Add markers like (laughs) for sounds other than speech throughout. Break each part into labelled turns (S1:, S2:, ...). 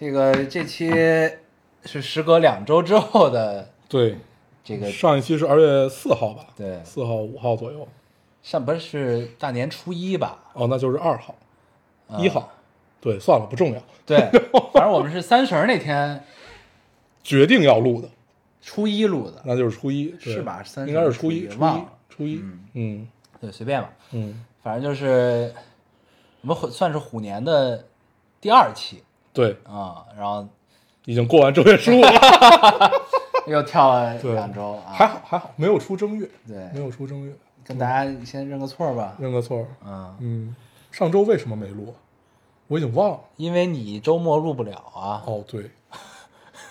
S1: 这个这期是时隔两周之后的
S2: 对，
S1: 这个
S2: 上一期是二月四号吧？
S1: 对
S2: 四号、五号左右。
S1: 上不是大年初一吧？
S2: 哦，那就是二号、
S1: 啊
S2: 一号。对，算了，不重要。
S1: 对，反正我们是三十儿那天 (laughs)
S2: 决定要录的，
S1: 初一录的，
S2: 那就是初一，
S1: 是吧三
S2: 应该是初一，初一
S1: 初一。
S2: 嗯
S1: 对，随便吧，
S2: 嗯，
S1: 反正就是我们虎算是虎年的第二期
S2: 对，
S1: 啊，然后
S2: 已经过完正月十五了，(laughs)
S1: 又跳了
S2: 对
S1: 两周啊，
S2: 还好还好，没有出正月，
S1: 对
S2: 没有出正月，
S1: 跟大家先认个错吧，
S2: 认个错儿。
S1: 嗯，
S2: 嗯，上周为什么没录？我已经忘了。
S1: 因为你周末录不了啊，
S2: 哦，对，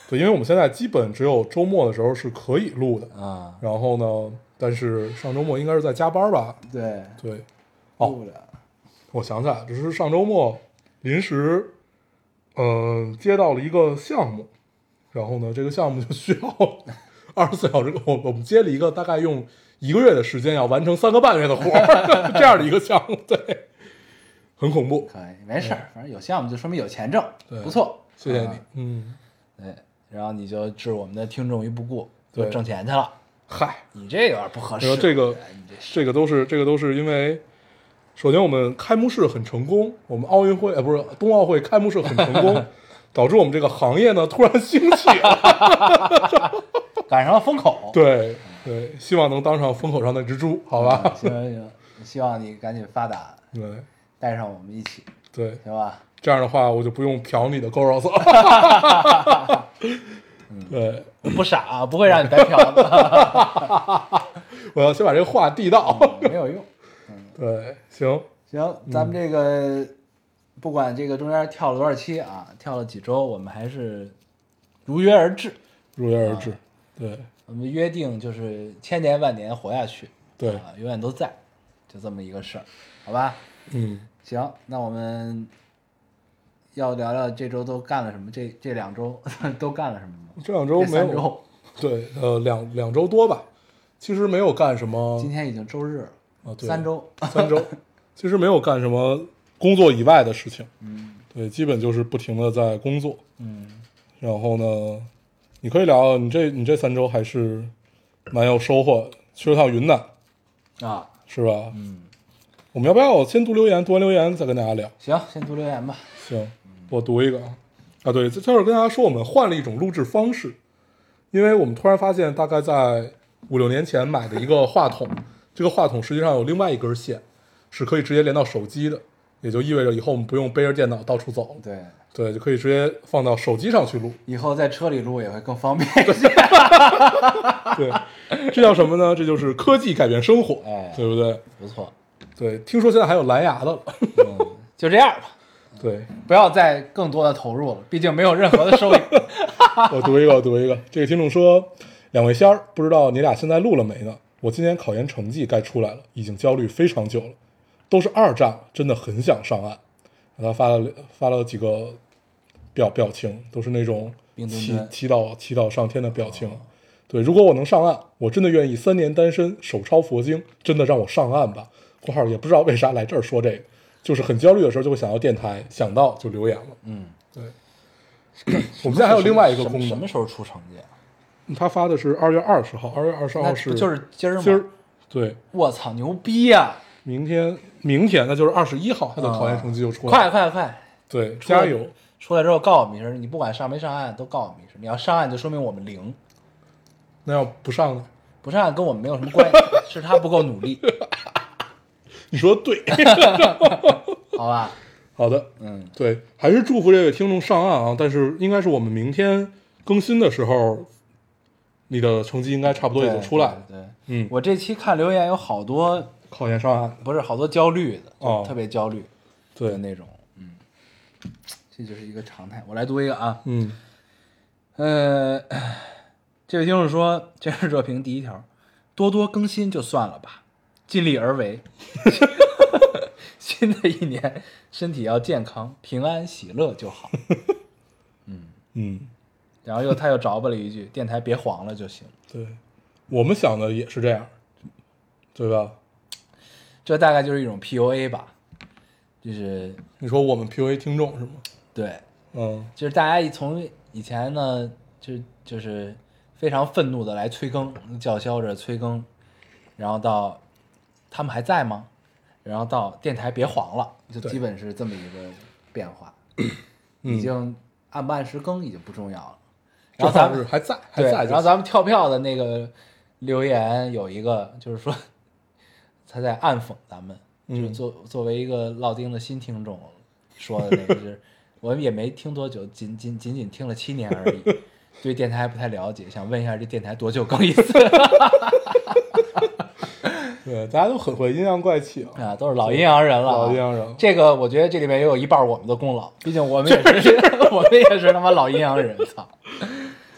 S2: 对，因为我们现在基本只有周末的时候是可以录的。
S1: 嗯，
S2: 然后呢，但是上周末应该是在加班吧？
S1: 对，
S2: 对，哦
S1: 录不了，
S2: 我想起来了，只是上周末临时，嗯、接到了一个项目，然后呢，这个项目就需要 (laughs) 二十四小时，我我们接了一个大概用一个月的时间要完成三个半月的活儿 (laughs) 这样的一个项目，对，很恐怖。
S1: 可以，没事儿，反正有项目就说明有钱挣，
S2: 对
S1: 不错，
S2: 谢谢你
S1: 啊，
S2: 嗯，
S1: 对，然后你就置我们的听众于不顾，就
S2: 对
S1: 挣钱去了，
S2: 嗨，
S1: 你这有点不合适，
S2: 这个
S1: 这
S2: 个都是这个都是因为，首先我们开幕式很成功，我们奥运会呃不是冬奥会开幕式很成功，(laughs) 导致我们这个行业呢突然兴起了。(laughs)
S1: 赶上了风口，
S2: 对对，希望能当上风口上那只猪，好吧？
S1: 嗯行行行，希望你赶紧发达，
S2: 对
S1: 带上我们一起，
S2: 对，
S1: 行吧？
S2: 这样的话我就不用嫖你的 girls 了。(laughs) 对，
S1: 不傻啊，不会让你白嫖的，
S2: 我要先把这个话递到。
S1: 没有用。
S2: 对，行，
S1: 行，咱们这个不管这个中间跳了多少期啊，跳了几周，我们还是如约而至。
S2: 如约而至。对
S1: 我们约定就是千年万年活下去，
S2: 对，
S1: 啊，永远都在，就这么一个事儿，好吧？
S2: 嗯，
S1: 行，那我们要聊聊这周都干了什么？这这两周 (laughs) 都干了什么吗？
S2: 这两周没有，
S1: 周，
S2: 对，呃，两两周多吧，其实没有干什么。
S1: 今天已经周日了，
S2: 啊，对，
S1: 三周，(laughs)
S2: 三周，其实没有干什么工作以外的事情，
S1: 嗯
S2: 对，基本就是不停的在工作。
S1: 嗯，
S2: 然后呢，你可以聊，你这你这三周还是蛮有收获的，去了趟云南，
S1: 啊，
S2: 是吧？
S1: 嗯，
S2: 我们要不要先读留言，读完留言再跟大家聊？
S1: 行，先读留言吧。
S2: 行，我读一个啊，啊，对，这就是跟大家说，我们换了一种录制方式，因为我们突然发现，大概在五六年前买的一个话筒，这个话筒实际上有另外一根线，是可以直接连到手机的，也就意味着以后我们不用背着电脑到处走了，
S1: 对，
S2: 对，就可以直接放到手机上去录。
S1: 以后在车里录也会更方便一些。
S2: 对，这叫什么呢？这就是科技改变生活，
S1: 哎
S2: 对不对？
S1: 不错，
S2: 对，听说现在还有蓝牙的了，
S1: 嗯，就这样吧，
S2: 对，
S1: 不要再更多的投入了，毕竟没有任何的收益。(laughs)
S2: 我读一个，我读一个。这个听众说：“两位仙儿，不知道你俩现在录了没呢？我今年考研成绩该出来了，已经焦虑非常久了，都是二战了，真的很想上岸。”他发了发了几个表表情，都是那种祈祈祷祈祷上天的表情。对，如果我能上岸，我真的愿意三年单身，手抄佛经，真的让我上岸吧。（括号也不知道为啥来这儿说这个，就是很焦虑的时候就会想到电台，想到就留言了。
S1: 嗯，
S2: 对，(coughs) 我们现在还有另外一个功能，
S1: 什么时候出成绩啊？
S2: 他发的是二月二十号，二月二十号是
S1: 就是今儿吗？
S2: 今儿，对，
S1: 我操，牛逼呀！
S2: 明天明天那就是二十一号，他的考研成绩就出来了，
S1: 快快快！
S2: 对，加油！
S1: 出来之后告诉我们一声，你不管上没上岸都告诉我们一声。你要上岸就说明我们零，
S2: 那要不上呢？
S1: 不上岸跟我们没有什么关系，(laughs) 是他不够努力，(laughs)
S2: 你说的对，(laughs)
S1: 好吧？
S2: 好的，
S1: 嗯，
S2: 对，还是祝福这位听众上岸啊！但是应该是我们明天更新的时候，你的成绩应该差不多已经出来了。
S1: 对，对对。
S2: 嗯，
S1: 我这期看留言有好多
S2: 考研上岸，
S1: 不是好多焦虑的，就
S2: 哦。
S1: 特别焦虑
S2: 对，
S1: 那种，嗯，这就是一个常态。我来读一个啊，
S2: 嗯。
S1: 呃，(clears throat) 这位听众说，这是热评第一条，多多更新就算了吧，尽力而为。(laughs) 新的一年，身体要健康、平安、喜乐就好。(laughs)
S2: 嗯。
S1: 嗯，然后又他又着吧了一句：“电台别黄了就行。
S2: 对，我们想的也是这样，对吧？”
S1: 这大概就是一种 PUA 吧，就是
S2: 你说我们 PUA 听众是吗？
S1: 对，
S2: 嗯
S1: 就是大家一从以前呢，就就是非常愤怒的来催更，叫嚣着催更，然后到他们还在吗？然后到电台别黄了，就基本是这么一个变化，
S2: 嗯
S1: 已经按不按时更已经不重要了。
S2: 这
S1: 然后咱们
S2: 还在还，在
S1: 然后咱们跳票的那个留言有一个，就是说他在暗讽咱们，就作作为一个老丁的新听众说的那个，就是我们也没听多久，仅仅仅仅听了七年而已，(laughs) 对电台还不太了解，想问一下这电台多久更一次？(laughs)
S2: 对，大家都很会阴阳怪气啊，
S1: 啊？都是老阴阳人了啊，
S2: 老阴阳人
S1: 这个我觉得这里面也有一半我们的功劳，毕竟我们也是 (laughs) 我们也是他妈老阴阳人，操！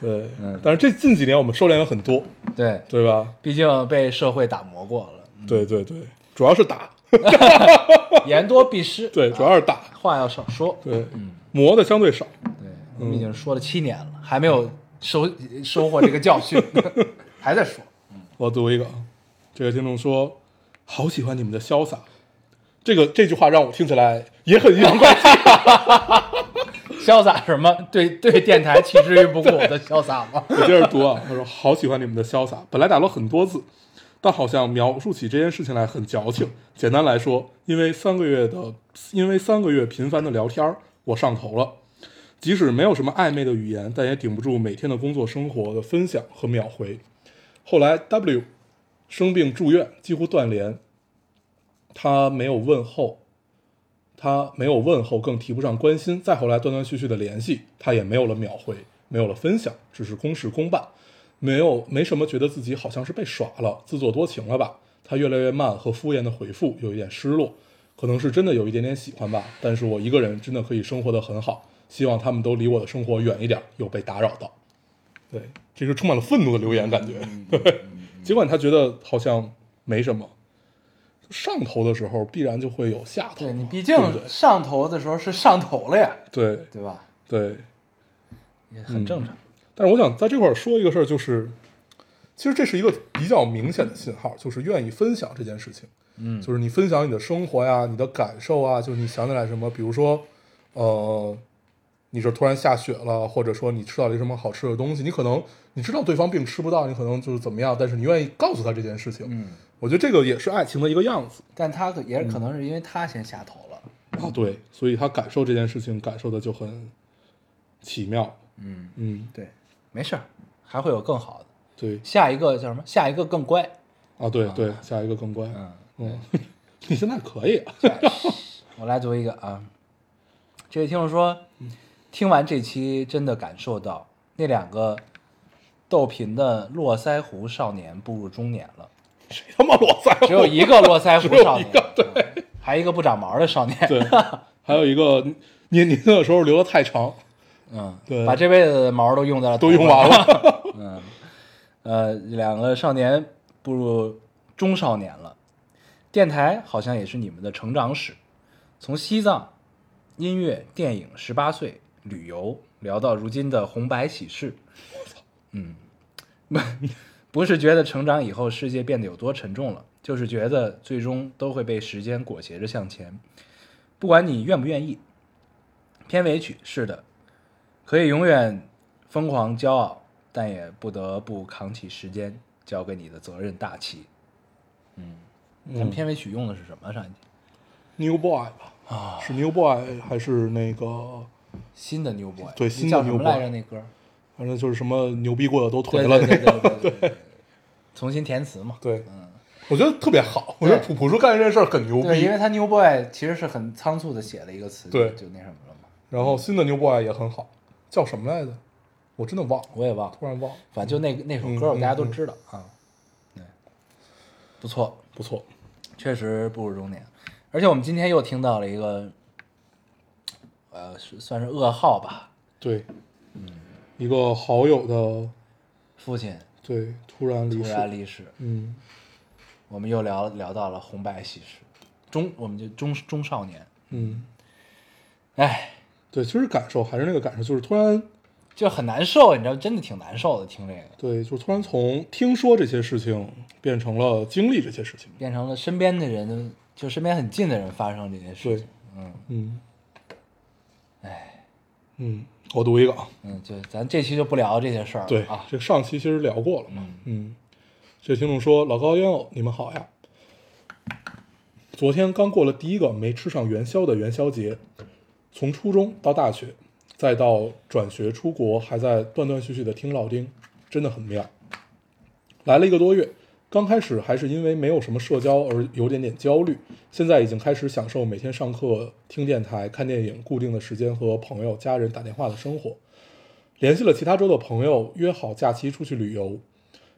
S2: 对，
S1: 嗯
S2: 但是这近几年我们收敛了很多，
S1: 对，
S2: 对吧？
S1: 毕竟被社会打磨过了，
S2: 对对对，主要是打，(laughs)
S1: 言多必失，(laughs)
S2: 对，主要是打，
S1: 话要少说。
S2: 对，嗯。磨的相对少，
S1: 对，我们已经说了七年了，还没有收收获这个教训，(laughs) 还在说。
S2: 我读一个，啊，这个听众说，好喜欢你们的潇洒，这个这句话让我听起来也很阴阳怪气。
S1: 潇洒什么？对对，电台弃之于不顾的潇洒吗？(laughs)
S2: 我接着读啊，他说好喜欢你们的潇洒，本来打了很多字，但好像描述起这件事情来很矫情。简单来说，因为三个月的，因为三个月频繁的聊天，我上头了。即使没有什么暧昧的语言，但也顶不住每天的工作生活的分享和秒回。后来 W 生病住院，几乎断联，他没有问候，他没有问候，更提不上关心。再后来断断续续的联系，他也没有了秒回，没有了分享，只是公事公办，没有没什么觉得自己好像是被耍了，自作多情了吧？他越来越慢和敷衍的回复，有一点失落，可能是真的有一点点喜欢吧。但是我一个人真的可以生活的很好，希望他们都离我的生活远一点，有被打扰到。对，这是充满了愤怒的留言，感觉。对，(laughs) 尽管他觉得好像没什么，上头的时候必然就会有下头。
S1: 对你毕竟上头的时候是上头了呀，
S2: 对
S1: 对吧？
S2: 对，
S1: 也很正常。
S2: 但是我想在这块儿说一个事儿，就是其实这是一个比较明显的信号，就是愿意分享这件事情。
S1: 嗯，
S2: 就是你分享你的生活呀，你的感受啊，就是你想起来什么，比如说，呃，你这突然下雪了，或者说你吃到了一什么好吃的东西，你可能你知道对方并吃不到，你可能就是怎么样，但是你愿意告诉他这件事情。
S1: 嗯，
S2: 我觉得这个也是爱情的一个样子
S1: 但他可也可能是因为他先下头了。
S2: 啊，对，所以他感受这件事情感受的就很奇妙。
S1: 嗯，
S2: 嗯，
S1: 对，没事儿，还会有更好的。
S2: 对
S1: 下一个叫什么？下一个更乖。
S2: 啊，对对，下一个更乖。
S1: 嗯，
S2: 嗯，(laughs) 你现在可以啊。
S1: 我来读一个啊，这位听众说，听完这期真的感受到那两个逗贫的络腮胡少年步入中年了，(laughs)
S2: 谁他妈络腮？
S1: 只有一个络腮胡少年，
S2: 一个，对
S1: 嗯 (laughs) 还一个不长毛的少年，
S2: 对，(laughs) 还有一个年年轻的时候留的太长，
S1: 嗯，
S2: 对
S1: 把这辈子的毛都用在了
S2: 都用完了。
S1: 嗯，呃，两个少年步入中少年了，电台好像也是你们的成长史，从西藏、音乐、电影、十八岁、旅游聊到如今的红白喜事。嗯，不是觉得成长以后世界变得有多沉重了，就是觉得最终都会被时间裹挟着向前，不管你愿不愿意。片尾曲是的，可以永远疯狂骄傲，但也不得不扛起时间交给你的责任大旗。嗯，咱们片尾曲用的是什么？上一集
S2: New Boy 吧？
S1: 啊，
S2: 是 New Boy 还是那个？
S1: 新的 New Boy，
S2: 对新的 New Boy
S1: 来着？那歌？
S2: 反正就是什么牛逼过的都
S1: 对
S2: 颓了
S1: 对对
S2: 那个。
S1: 对重新填词嘛。
S2: 对，嗯我觉得特别好。我觉得朴朴树干这件事儿很牛
S1: 逼，因为。他 New Boy 其实是很仓促的写了一个词，
S2: 对
S1: 就那什么了嘛。
S2: 然后新的 New Boy 也很好，叫什么来着？我真的忘了，
S1: 我也忘了，
S2: 突然忘了。
S1: 反正就那那首
S2: 嗯
S1: 歌，
S2: 嗯
S1: 大家都
S2: 嗯
S1: 知道啊。对，不错，
S2: 不错，
S1: 确实步入中年，而且我们今天又听到了一个，呃，算是噩耗吧，
S2: 对，一个好友的
S1: 父亲。
S2: 对突然离
S1: 突
S2: 世，
S1: 然离世，
S2: 嗯。
S1: 我们又聊聊到了红白喜事，中我们就中中少年，
S2: 嗯，
S1: 哎，
S2: 对，其实感受还是那个感受，就是突然
S1: 就很难受，你知道，真的挺难受的，听这个，
S2: 对，就是突然从听说这些事情变成了经历这些事情，
S1: 变成了身边的人，就身边很近的人发生这些事
S2: 对
S1: 情，，嗯
S2: 嗯，
S1: 哎，
S2: 嗯，我读一个啊，
S1: 嗯，对咱这期就不聊这些事儿了
S2: 对
S1: 啊，
S2: 这上期其实聊过了嘛
S1: 嗯，
S2: 嗯，这听众说老高烟偶，你们好呀。昨天刚过了第一个没吃上元宵的元宵节，从初中到大学，再到转学出国，还在断断续续的听老丁，真的很妙。来了一个多月，刚开始还是因为没有什么社交而有点点焦虑，现在已经开始享受每天上课、听电台、看电影、固定的时间和朋友、家人打电话的生活。联系了其他州的朋友，约好假期出去旅游。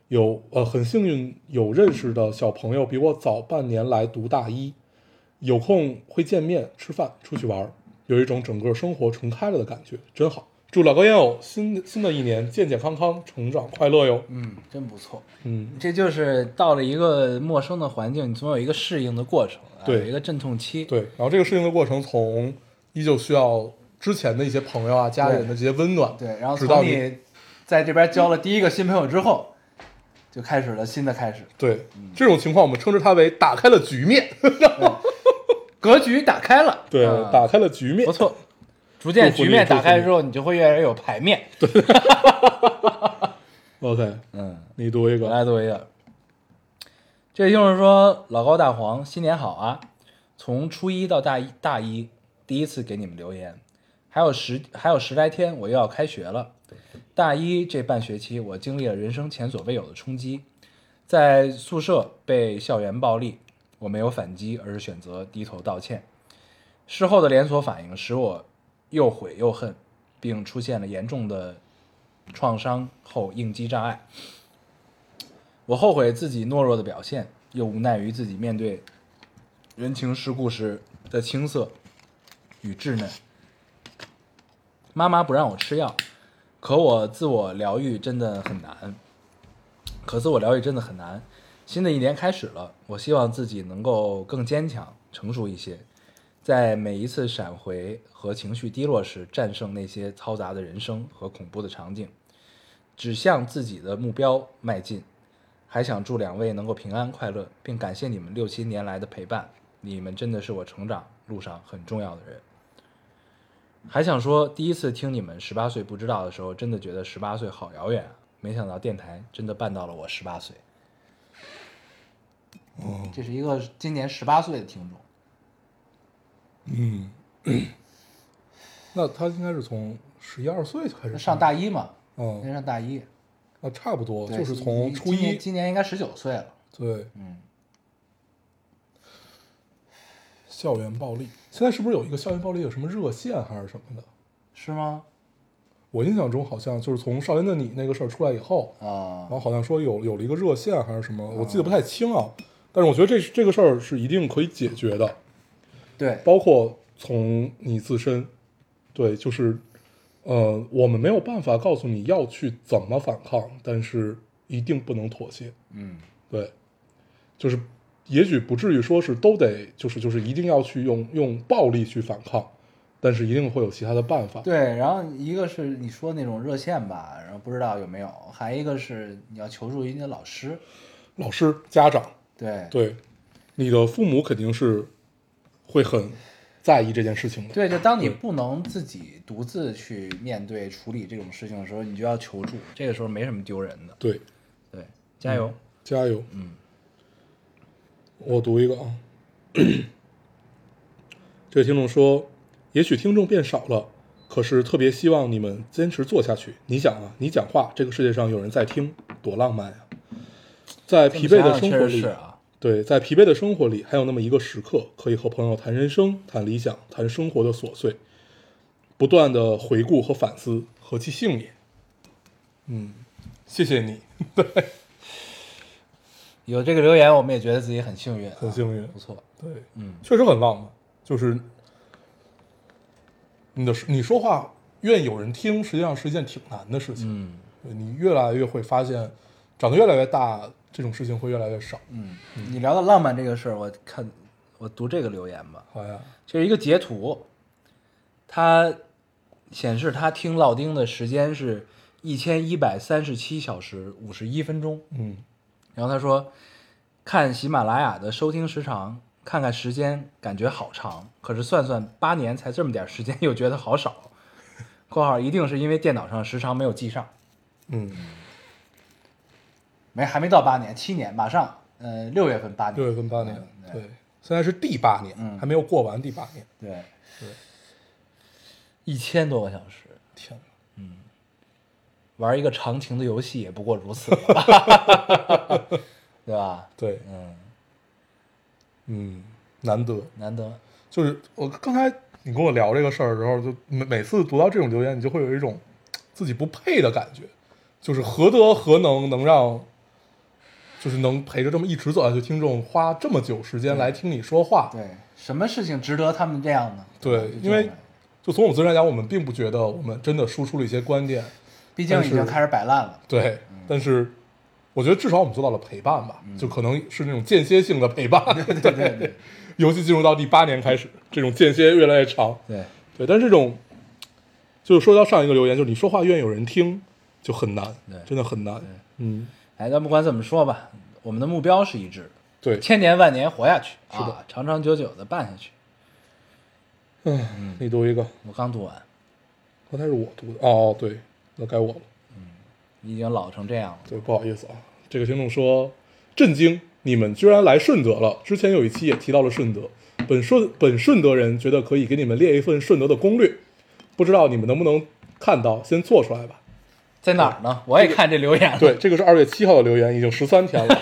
S2: 有呃，很幸运有认识的小朋友比我早半年来读大一，有空会见面、吃饭、出去玩，有一种整个生活重开了的感觉，真好。祝老高烟友新新的一年健健康康、成长快乐哟。
S1: 嗯，真不错。
S2: 嗯，
S1: 这就是到了一个陌生的环境，你总有一个适应的过程，有一个阵痛期。
S2: 对。然后这个适应的过程，从依旧需要之前的一些朋友啊、家人的这些温暖，
S1: 对，然后
S2: 直到
S1: 从你在这边交了第一个新朋友之后，就开始了新的开始，
S2: 对这种情况，我们称之它为打开了局面。(laughs)
S1: 格局打开了，
S2: 对，
S1: 啊
S2: 打开了局面
S1: 不。错。逐渐局面打开之后，你就会越来越有牌面。(laughs)
S2: OK，
S1: 嗯，
S2: 你读一个。
S1: 我来读一个。这就是说：“老高大黄，新年好啊！从初一到大一，大一第一次给你们留言，还有十还有十来天我又要开学了。大一这半学期，我经历了人生前所未有的冲击，在宿舍被校园暴力，我没有反击，而是选择低头道歉。事后的连锁反应使我又悔又恨，并出现了严重的创伤后应激障碍。我后悔自己懦弱的表现，又无奈于自己面对人情世故时的青涩与稚嫩。妈妈不让我吃药，可我自我疗愈真的很难。可自我疗愈真的很难。新的一年开始了，我希望自己能够更坚强、成熟一些，在每一次闪回和情绪低落时，战胜那些嘈杂的人生和恐怖的场景，指向自己的目标迈进。还想祝两位能够平安快乐，并感谢你们六七年来的陪伴，你们真的是我成长路上很重要的人。还想说，第一次听你们十八岁不知道的时候，真的觉得十八岁好遥远啊！没想到电台真的办到了我十八岁。
S2: 哦，
S1: 这是一个今年十八岁的听众，
S2: 嗯，(clears throat) 那他应该是从十一二岁就开始
S1: 上大一嘛，
S2: 嗯，
S1: 上大一，
S2: 那差不多，
S1: 对
S2: 就是从初一，
S1: 今年应该十九岁了。
S2: 对，
S1: 嗯，
S2: 校园暴力，现在是不是有一个校园暴力有什么热线还是什么的？
S1: 是吗？
S2: 我印象中好像就是从《少年的你》那个事儿出来以后，
S1: 啊。
S2: 然后好像说有有了一个热线还是什么，我记得不太清啊。但是我觉得这这个事儿是一定可以解决的，
S1: 对，
S2: 包括从你自身，对，就是，呃，我们没有办法告诉你要去怎么反抗，但是一定不能妥协，
S1: 嗯，
S2: 对，就是也许不至于说是都得就是就是一定要去用用暴力去反抗，但是一定会有其他的办法。
S1: 对。然后一个是你说那种热线吧，然后不知道有没有，还一个是你要求助于你的老师，
S2: 老师、家长，
S1: 对。
S2: 对，你的父母肯定是会很在意这件事情的。
S1: 对，就当你不能自己独自去面对处理这种事情的时候，你就要求助，这个时候没什么丢人的。
S2: 对，
S1: 对，加油。
S2: 加油。
S1: 嗯，
S2: 我读一个啊，这位听众说，也许听众变少了，可是特别希望你们坚持做下去。你想啊，你讲话，这个世界上有人在听，多浪漫呀！在疲惫的生活里
S1: 啊，
S2: 对，在疲惫的生活里，还有那么一个时刻，可以和朋友谈人生、谈理想、谈生活的琐碎，不断的回顾和反思，何其幸也！嗯，谢谢你，(laughs) 对
S1: 有这个留言，我们也觉得自己很幸运、啊，
S2: 很幸运
S1: 不错。
S2: 对，
S1: 嗯，
S2: 确实很浪漫，就是你的你说话愿意有人听，实际上是一件挺难的事情。
S1: 嗯
S2: 你越来越会发现，长得越来越大，这种事情会越来越少。
S1: 嗯，你聊到浪漫这个事儿，我看我读这个留言吧，
S2: 好呀，
S1: 这是一个截图，它显示他听老丁的时间是一千一百三十七小时五十一分钟。
S2: 嗯
S1: 然后他说，看喜马拉雅的收听时长，看看时间，感觉好长，可是算算八年才这么点时间，又觉得好少。（括号一定是因为电脑上时长没有记上，
S2: 嗯，
S1: 没还没到八年，七年，马上，呃，六月份八年，
S2: 六月份八年，
S1: 嗯
S2: 对，现在是第八年，
S1: 嗯。
S2: 还没有过完第八年。
S1: 对。
S2: 对，
S1: 一千多个小时，
S2: 天嗯，
S1: 玩一个长情的游戏也不过如此。了，(laughs) 对吧？
S2: 对，
S1: 嗯，
S2: 嗯，难得。
S1: 难得，
S2: 就是我刚才你跟我聊这个事儿的时候，就每每次读到这种留言，你就会有一种自己不配的感觉，就是何德何能能让，就是能陪着这么一直走下去听众花这么久时间来听你说话。
S1: 对，什么事情值得他们这样呢？
S2: 对因为就从我们自身来讲，我们并不觉得我们真的输出了一些观点，
S1: 毕竟已经开始摆烂了，
S2: 对，
S1: 嗯
S2: 但是我觉得至少我们做到了陪伴吧，就可能是那种间歇性的陪伴。(laughs) 对
S1: 对对对 (laughs)
S2: 尤其进入到第八年开始，这种间歇越来越长。
S1: 对，
S2: 对，但是这种，就是说到上一个留言，就是你说话愿意有人听，就很难，真的很难。嗯，
S1: 哎，但不管怎么说吧，我们的目标是一致的，
S2: 对，
S1: 千年万年活下去，
S2: 是的
S1: 啊，长长久久的办下去。
S2: 嗯，你读一个，
S1: 我刚读完，
S2: 刚才是我读的，哦，对，那该我了。
S1: 嗯已经老成这样了。
S2: 对，不好意思啊，这个听众说震惊，你们居然来顺德了。之前有一期也提到了顺德，本顺本顺德人觉得可以给你们列一份顺德的攻略，不知道你们能不能看到，先做出来吧。
S1: 在哪儿呢？我也看这留言了。
S2: 对，这个是二月七号的留言，已经十三天了，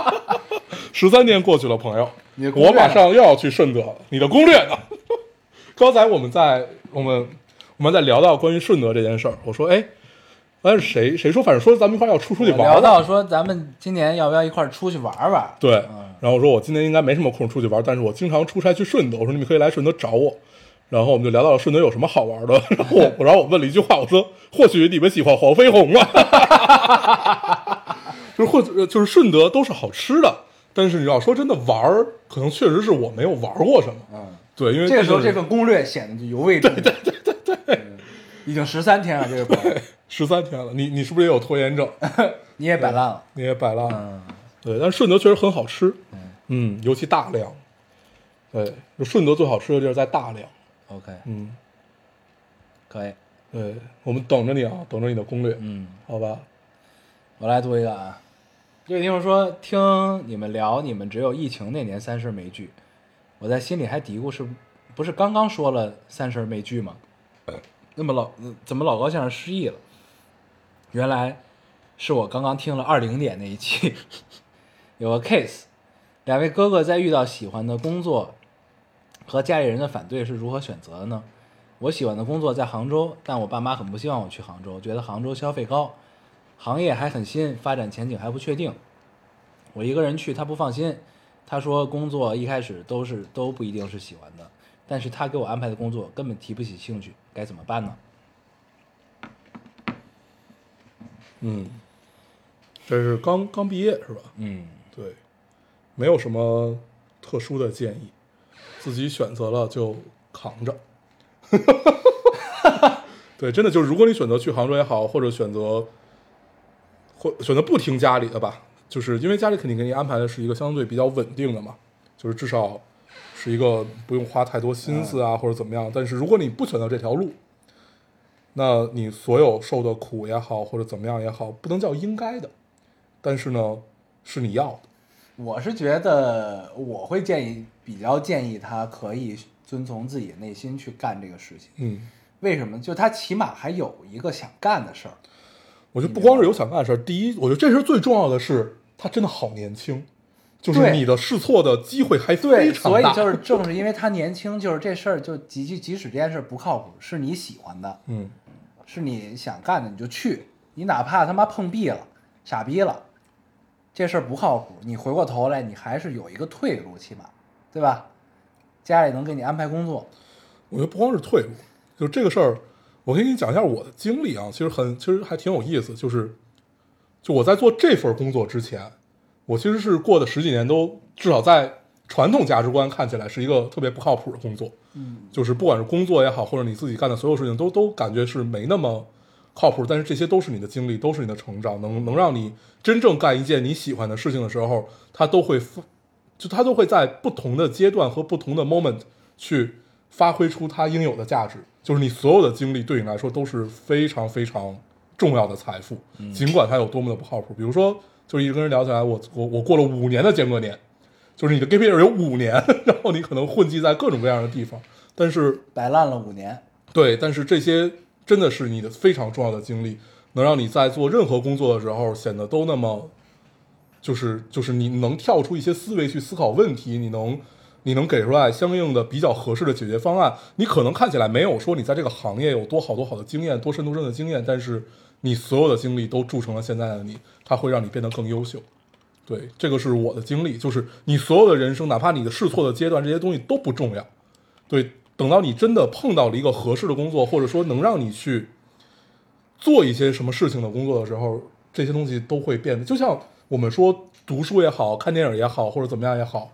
S2: (laughs) 十三天过去了，朋友我马上又要去顺德了。你的攻略呢？(laughs) 刚才我们在我们我们在聊到关于顺德这件事儿，我说，哎，哎是谁谁说，反正说咱们一块儿要出出去玩。
S1: 聊到说咱们今年要不要一块儿出去玩玩？
S2: 对
S1: 嗯，
S2: 然后我说我今年应该没什么空出去玩，但是我经常出差去顺德，我说你们可以来顺德找我。然后我们就聊到了顺德有什么好玩的，(laughs) 然后我 (laughs) 然后我问了一句话，我说或许你们喜欢黄飞鸿啊，(laughs) 就是或者就是顺德都是好吃的，但是你要说真的玩儿，可能确实是我没有玩过什么。
S1: 嗯，
S2: 对，因为
S1: 这个时候这份攻略显得就尤为重要。对对对对对，已经十三天了，这个朋友
S2: 十三天了，你你是不是也有拖延症？
S1: 你也摆烂了。
S2: 你也摆烂了。
S1: 嗯，
S2: 对，但是顺德确实很好吃，嗯，尤其大良。对，就顺德最好吃的地儿在大良。
S1: OK，
S2: 嗯，
S1: 可以。
S2: 对，我们等着你啊，等着你的攻略，
S1: 嗯，
S2: 好吧？
S1: 我来读一个啊。这位听众说，听你们聊你们只有疫情那年三十没聚，我在心里还嘀咕是不是刚刚说了三十没聚吗？那么老呃怎么老高先生失忆了？原来是我刚刚听了二零年那一期，(laughs) 有个 case，两位哥哥在遇到喜欢的工作和家里人的反对是如何选择的呢？我喜欢的工作在杭州，但我爸妈很不希望我去杭州，觉得杭州消费高，行业还很新，发展前景还不确定。我一个人去，他不放心。他说工作一开始都是都不一定是喜欢的，但是他给我安排的工作根本提不起兴趣，该怎么办呢？
S2: 嗯，这是刚刚毕业是吧？
S1: 嗯，
S2: 对，没有什么特殊的建议，自己选择了就扛着。(laughs) 对，真的就是，如果你选择去杭州也好，或者选择或选择不听家里的吧，就是因为家里肯定给你安排的是一个相对比较稳定的嘛，就是至少是一个不用花太多心思啊，或者怎么样。但是如果你不选择这条路，那你所有受的苦也好，或者怎么样也好，不能叫应该的，但是呢，是你要的。
S1: 我是觉得我会建议，比较建议他可以遵从自己内心去干这个事情。
S2: 嗯，
S1: 为什么？就他起码还有一个想干的事儿。
S2: 我觉得不光是有想干的事儿，第一，我觉得这是最重要的是，他真的好年轻，就是你的试错的机会还
S1: 对，
S2: 非常大。
S1: 所以就是正是因为他年轻，就是这事儿就即即即使这件事儿不靠谱，是你喜欢的，
S2: 嗯，
S1: 是你想干的，你就去。你哪怕他妈碰壁了、傻逼了，这事儿不靠谱，你回过头来，你还是有一个退路，起码，对吧？家里能给你安排工作，
S2: 我觉得不光是退路，就这个事儿，我给你讲一下我的经历啊，其实很其实还挺有意思，就是就我在做这份工作之前，我其实是过的十几年都至少在传统价值观看起来是一个特别不靠谱的工作，嗯，就是不管是工作也好，或者你自己干的所有事情都都感觉是没那么靠谱，但是这些都是你的经历，都是你的成长，能能让你真正干一件你喜欢的事情的时候，它都会发就他都会在不同的阶段和不同的 moment 去发挥出它应有的价值。就是你所有的经历对你来说都是非常非常重要的财富，尽管它有多么的不靠谱。比如说，就是一直跟人聊起来，我我我过了五年的间隔年，就是你的 gap year 有五年，(laughs) 然后你可能混迹在各种各样的地方，但是
S1: 摆烂了五年，
S2: 对，但是这些真的是你的非常重要的经历，能让你在做任何工作的时候显得都那么，就是就是你能跳出一些思维去思考问题，你能你能给出来相应的比较合适的解决方案。你可能看起来没有说你在这个行业有多好多好的经验，多深多深的经验，但是你所有的经历都铸成了现在的你，它会让你变得更优秀。对，这个是我的经历，就是你所有的人生，哪怕你的试错的阶段，这些东西都不重要。对，等到你真的碰到了一个合适的工作，或者说能让你去做一些什么事情的工作的时候，这些东西都会变得，就像我们说读书也好看电影也好，或者怎么样也好，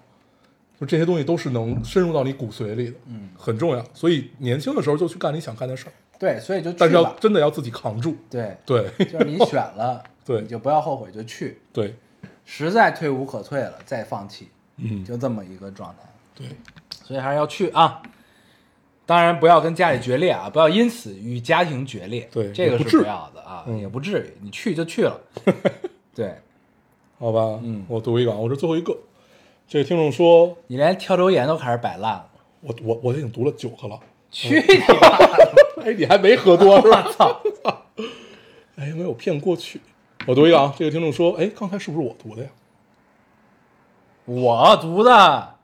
S2: 就这些东西都是能深入到你骨髓里的，
S1: 嗯，
S2: 很重要。所以年轻的时候就去干你想干的事儿，
S1: 对，所以就去
S2: 但是要，真的要自己扛住。
S1: 对，
S2: 对
S1: 就是你选了，
S2: 对
S1: 你就不要后悔，就去，
S2: 对，
S1: 实在退无可退了再放弃，
S2: 嗯，
S1: 就这么一个状态。
S2: 对，
S1: 所以还是要去啊。当然不要跟家里决裂啊，不要因此与家庭决裂。
S2: 对
S1: 这个是不要的啊，
S2: 嗯
S1: 也不至于。你去就去了。(laughs) 对
S2: 好吧，
S1: 嗯
S2: 我读一个，啊，我是最后一个。这个听众说，
S1: 你连跳留言都开始摆烂了，
S2: 我我我已经读了九个了，
S1: 去你妈！(laughs)
S2: 哎，你还没喝多是吧？(laughs)
S1: 我操！(laughs)
S2: 哎，没有骗过去。我读一个啊，这个听众说，哎，刚才是不是我读的呀？
S1: 我读的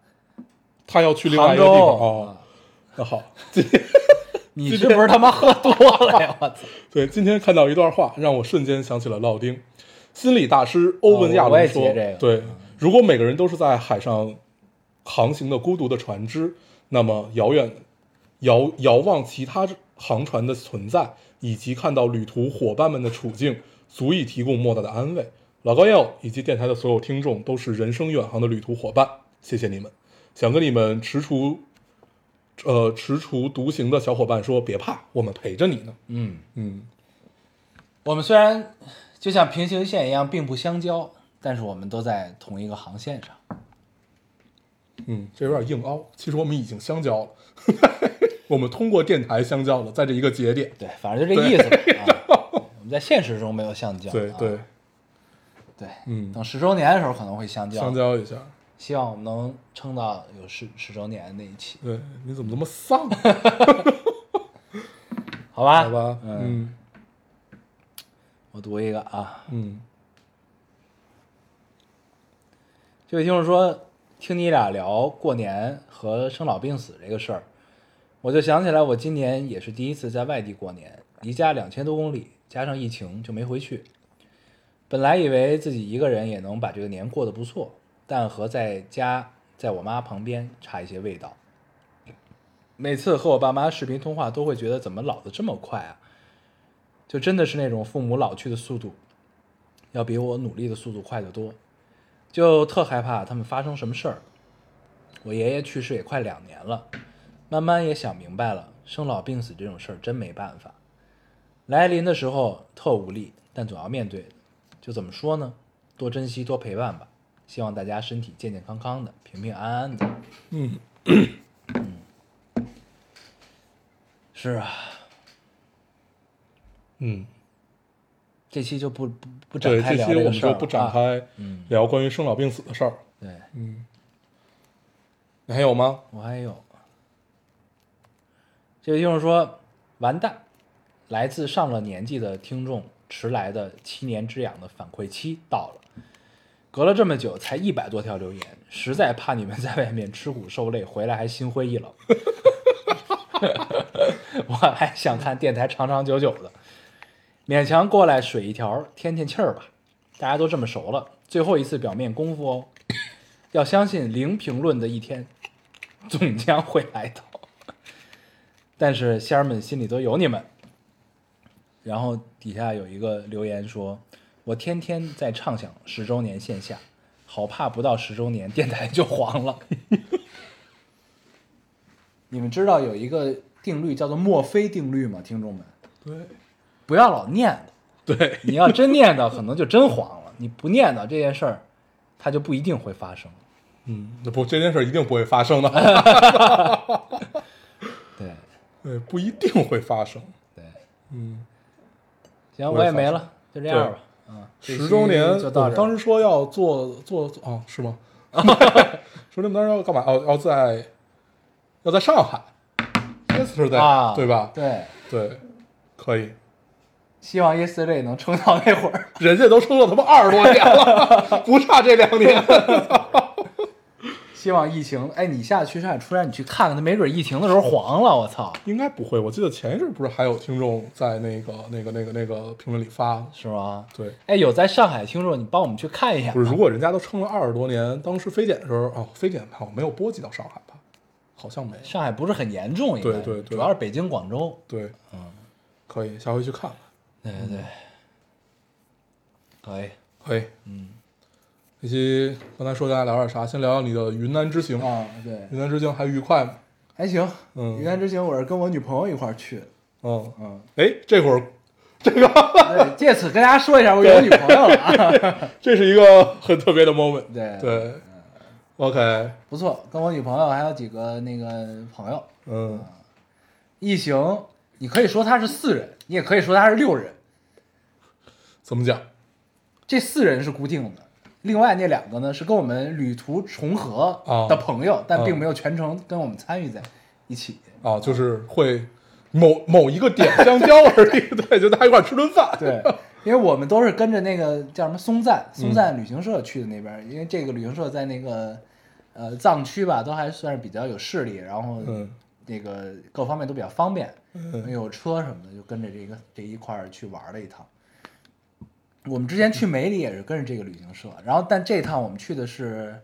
S2: 他要去另外一个地方
S1: 州
S2: 哦。那好，
S1: 你是不是他妈喝多了呀？我操！
S2: 对，今天看到一段话，让我瞬间想起了老丁。心理大师欧文亚伦说：“
S1: 截这个
S2: 对，如果每个人都是在海上航行的孤独的船只，那么遥远遥遥望其他航船的存在，以及看到旅途伙伴们的处境，足以提供莫大的安慰。老高烟友以及电台的所有听众都是人生远航的旅途伙伴，谢谢你们。想跟你们踟蹰，呃，踟蹰独行的小伙伴说，别怕，我们陪着你呢。
S1: 嗯，
S2: 嗯，
S1: 我们虽然就像平行线一样并不相交，但是我们都在同一个航线上。
S2: 嗯，这有点硬凹。其实我们已经相交了，(laughs) 我们通过电台相交了，在这一个节点。
S1: 对，反正就这意思吧。啊、我们在现实中没有相交。啊
S2: 对对，
S1: 对，
S2: 嗯
S1: 等十周年的时候可能会相交。
S2: 相交一下。
S1: 希望我们能撑到有十十周年那一期，
S2: 对，你怎么这么丧？(laughs)
S1: 好吧？
S2: 好吧，
S1: 嗯，
S2: 嗯
S1: 我读一个啊，
S2: 嗯
S1: 这位听众说，听你俩聊过年和生老病死这个事儿，我就想起来，我今年也是第一次在外地过年，离家两千多公里，加上疫情就没回去。本来以为自己一个人也能把这个年过得不错，但和在家在我妈旁边差一些味道。每次和我爸妈视频通话，都会觉得怎么老的这么快啊？就真的是那种父母老去的速度，要比我努力的速度快得多。就特害怕他们发生什么事儿。我爷爷去世也快两年了，慢慢也想明白了，生老病死这种事儿真没办法。来临的时候特无力，但总要面对。就怎么说呢？多珍惜，多陪伴吧。希望大家身体健健康康的，平平安安的。
S2: 嗯，
S1: 是啊，
S2: 嗯，
S1: 这期就不不不展，开聊
S2: 这期我们就不展
S1: 啊
S2: 开
S1: 嗯，
S2: 聊关于生老病死的事儿。
S1: 对
S2: 嗯，你还有吗？
S1: 我还有，这位听众说：“完蛋，来自上了年纪的听众迟来的七年之痒的反馈期到了。隔了这么久，才一百多条留言，实在怕你们在外面吃苦受累，回来还心灰意冷。(laughs) (laughs) 我还想看电台长长久久的，勉强过来水一条，添添气儿吧。大家都这么熟了，最后一次表面功夫哦，要相信零评论的一天总将会来到。但是仙儿们心里都有你们，然后底下有一个留言说：“我天天在畅想十周年线下，好怕不到十周年电台就黄了。(laughs) ”你们知道有一个定律叫做墨菲定律吗？听众们，
S2: 对
S1: 不要老念叨，
S2: 对，(laughs)
S1: 你要真念叨，可能就真黄了；你不念叨这件事儿，它就不一定会发生。
S2: 嗯，那不这件事一定不会发生的，(laughs)
S1: 对 (laughs)
S2: 对，不一定会发生。
S1: 对，
S2: 嗯，
S1: 行，我也没了，就这样吧。嗯，
S2: 十周年，
S1: 就到这儿。
S2: 我当时说要做做做哦，是吗？说你们当时要干嘛？哦，要在要在上海，yesterday，、
S1: 啊，
S2: 对吧？
S1: 对，
S2: 对，可以。
S1: 希望 Yesterday 能撑到那会儿。(laughs)
S2: 人家都撑了他妈二十多年了，不差这两年。
S1: 希望疫情，哎，你下次去上海出差，你去看看，他没准疫情的时候黄了，我操，
S2: 应该不会，我记得前一阵不是还有听众在那个、那个、那个、那个评论里发，
S1: 是吗？
S2: 对，
S1: 哎，有在上海听众，你帮我们去看一下。
S2: 不是，如果人家都撑了二十多年，当时非典的时候，哦，非典好像没有波及到上海吧？好像没。
S1: 上海不是很严重，应该
S2: 对对对
S1: 主要是北京、广州。
S2: 对，嗯，可以，下回去看看。
S1: 对对对，可以
S2: 可以，嗯，这期刚才说大家聊点啥？先聊聊你的云南之行。
S1: 啊，对，
S2: 云南之行还愉快吗？
S1: 还行。
S2: 嗯。
S1: 云南之行我是跟我女朋友一块儿去。的。
S2: 嗯。
S1: 嗯，
S2: 哎，这会儿这个
S1: 对，借此跟大家说一下，我有女朋友了。啊。(laughs)
S2: 这是一个很特别的 moment。
S1: 对。
S2: 对，OK，
S1: 不错，跟我女朋友还有几个那个朋友。
S2: 嗯，
S1: 一行，你可以说他是四人，你也可以说他是六人。
S2: 怎么讲？
S1: 这四人是固定的，另外那两个呢是跟我们旅途重合
S2: 啊
S1: 的朋友，但
S2: 啊
S1: 并没有全程跟我们参与在一起。
S2: 啊，就是会某某一个点相交而已。(laughs) 对，就大家一块儿吃顿饭。
S1: 对，因为我们都是跟着那个叫什么松赞松赞旅行社去的那边，因为这个旅行社在那个呃藏区吧，都还算是比较有势力，然后
S2: 嗯
S1: 那个各方面都比较方便，
S2: 嗯
S1: 有车什么的，就跟着这个这一块儿去玩了一趟。我们之前去梅里也是跟着这个旅行社，然后但这趟我们去的是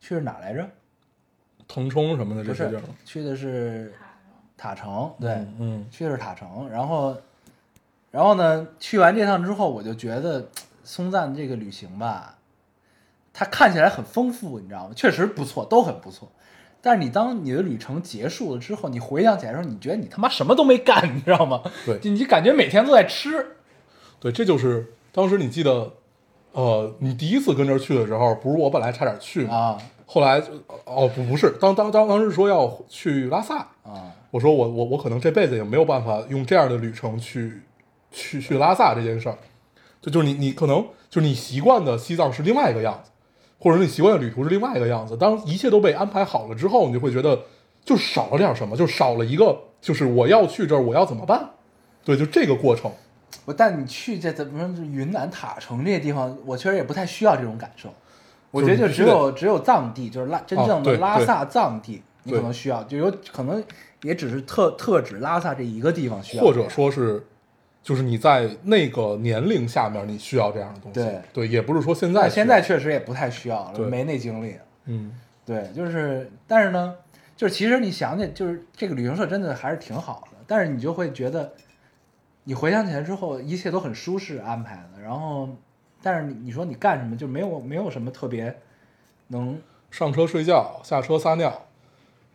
S1: 去的哪来着？
S2: 腾冲什么的
S1: 不是
S2: 这些地儿。
S1: 去的是塔城，对，
S2: 嗯
S1: 去的是塔城，然后，然后呢，去完这趟之后，我就觉得松赞这个旅行吧，它看起来很丰富，你知道吗？确实不错，都很不错。但是你当你的旅程结束了之后，你回想起来的时候，你觉得你他妈什么都没干，你知道吗？
S2: 对
S1: 就你感觉每天都在吃。
S2: 对，这就是当时你记得，呃，你第一次跟这儿去的时候，不是我本来差点去吗？
S1: 啊
S2: 后来就哦不不是，当当当当时说要去拉萨，
S1: 啊
S2: 我说我我我可能这辈子也没有办法用这样的旅程去去去拉萨这件事儿，就就是你你可能就是你习惯的西藏是另外一个样子，或者你习惯的旅途是另外一个样子。当一切都被安排好了之后，你就会觉得就少了点什么，就少了一个就是我要去这儿我要怎么办？对，就这个过程。
S1: 我但你去这怎么说？就云南塔城这些地方，我确实也不太需要这种感受。我觉得就只有只有藏地，就是拉真正的拉萨藏地，你可能需要，就有可能也只是特特指拉萨这一个地方需要，
S2: 或者说是，就是你在那个年龄下面，你需要这样的东西。
S1: 对。
S2: 也不是说现在
S1: 现在，确实也不太需要了，没那精力。
S2: 嗯，
S1: 对，就是，但是呢，就是其实你想想，就是这个旅行社真的还是挺好的，但是你就会觉得，你回想起来之后，一切都很舒适安排的，然后，但是你你说你干什么，就没有没有什么特别能
S2: 上车睡觉，下车撒尿，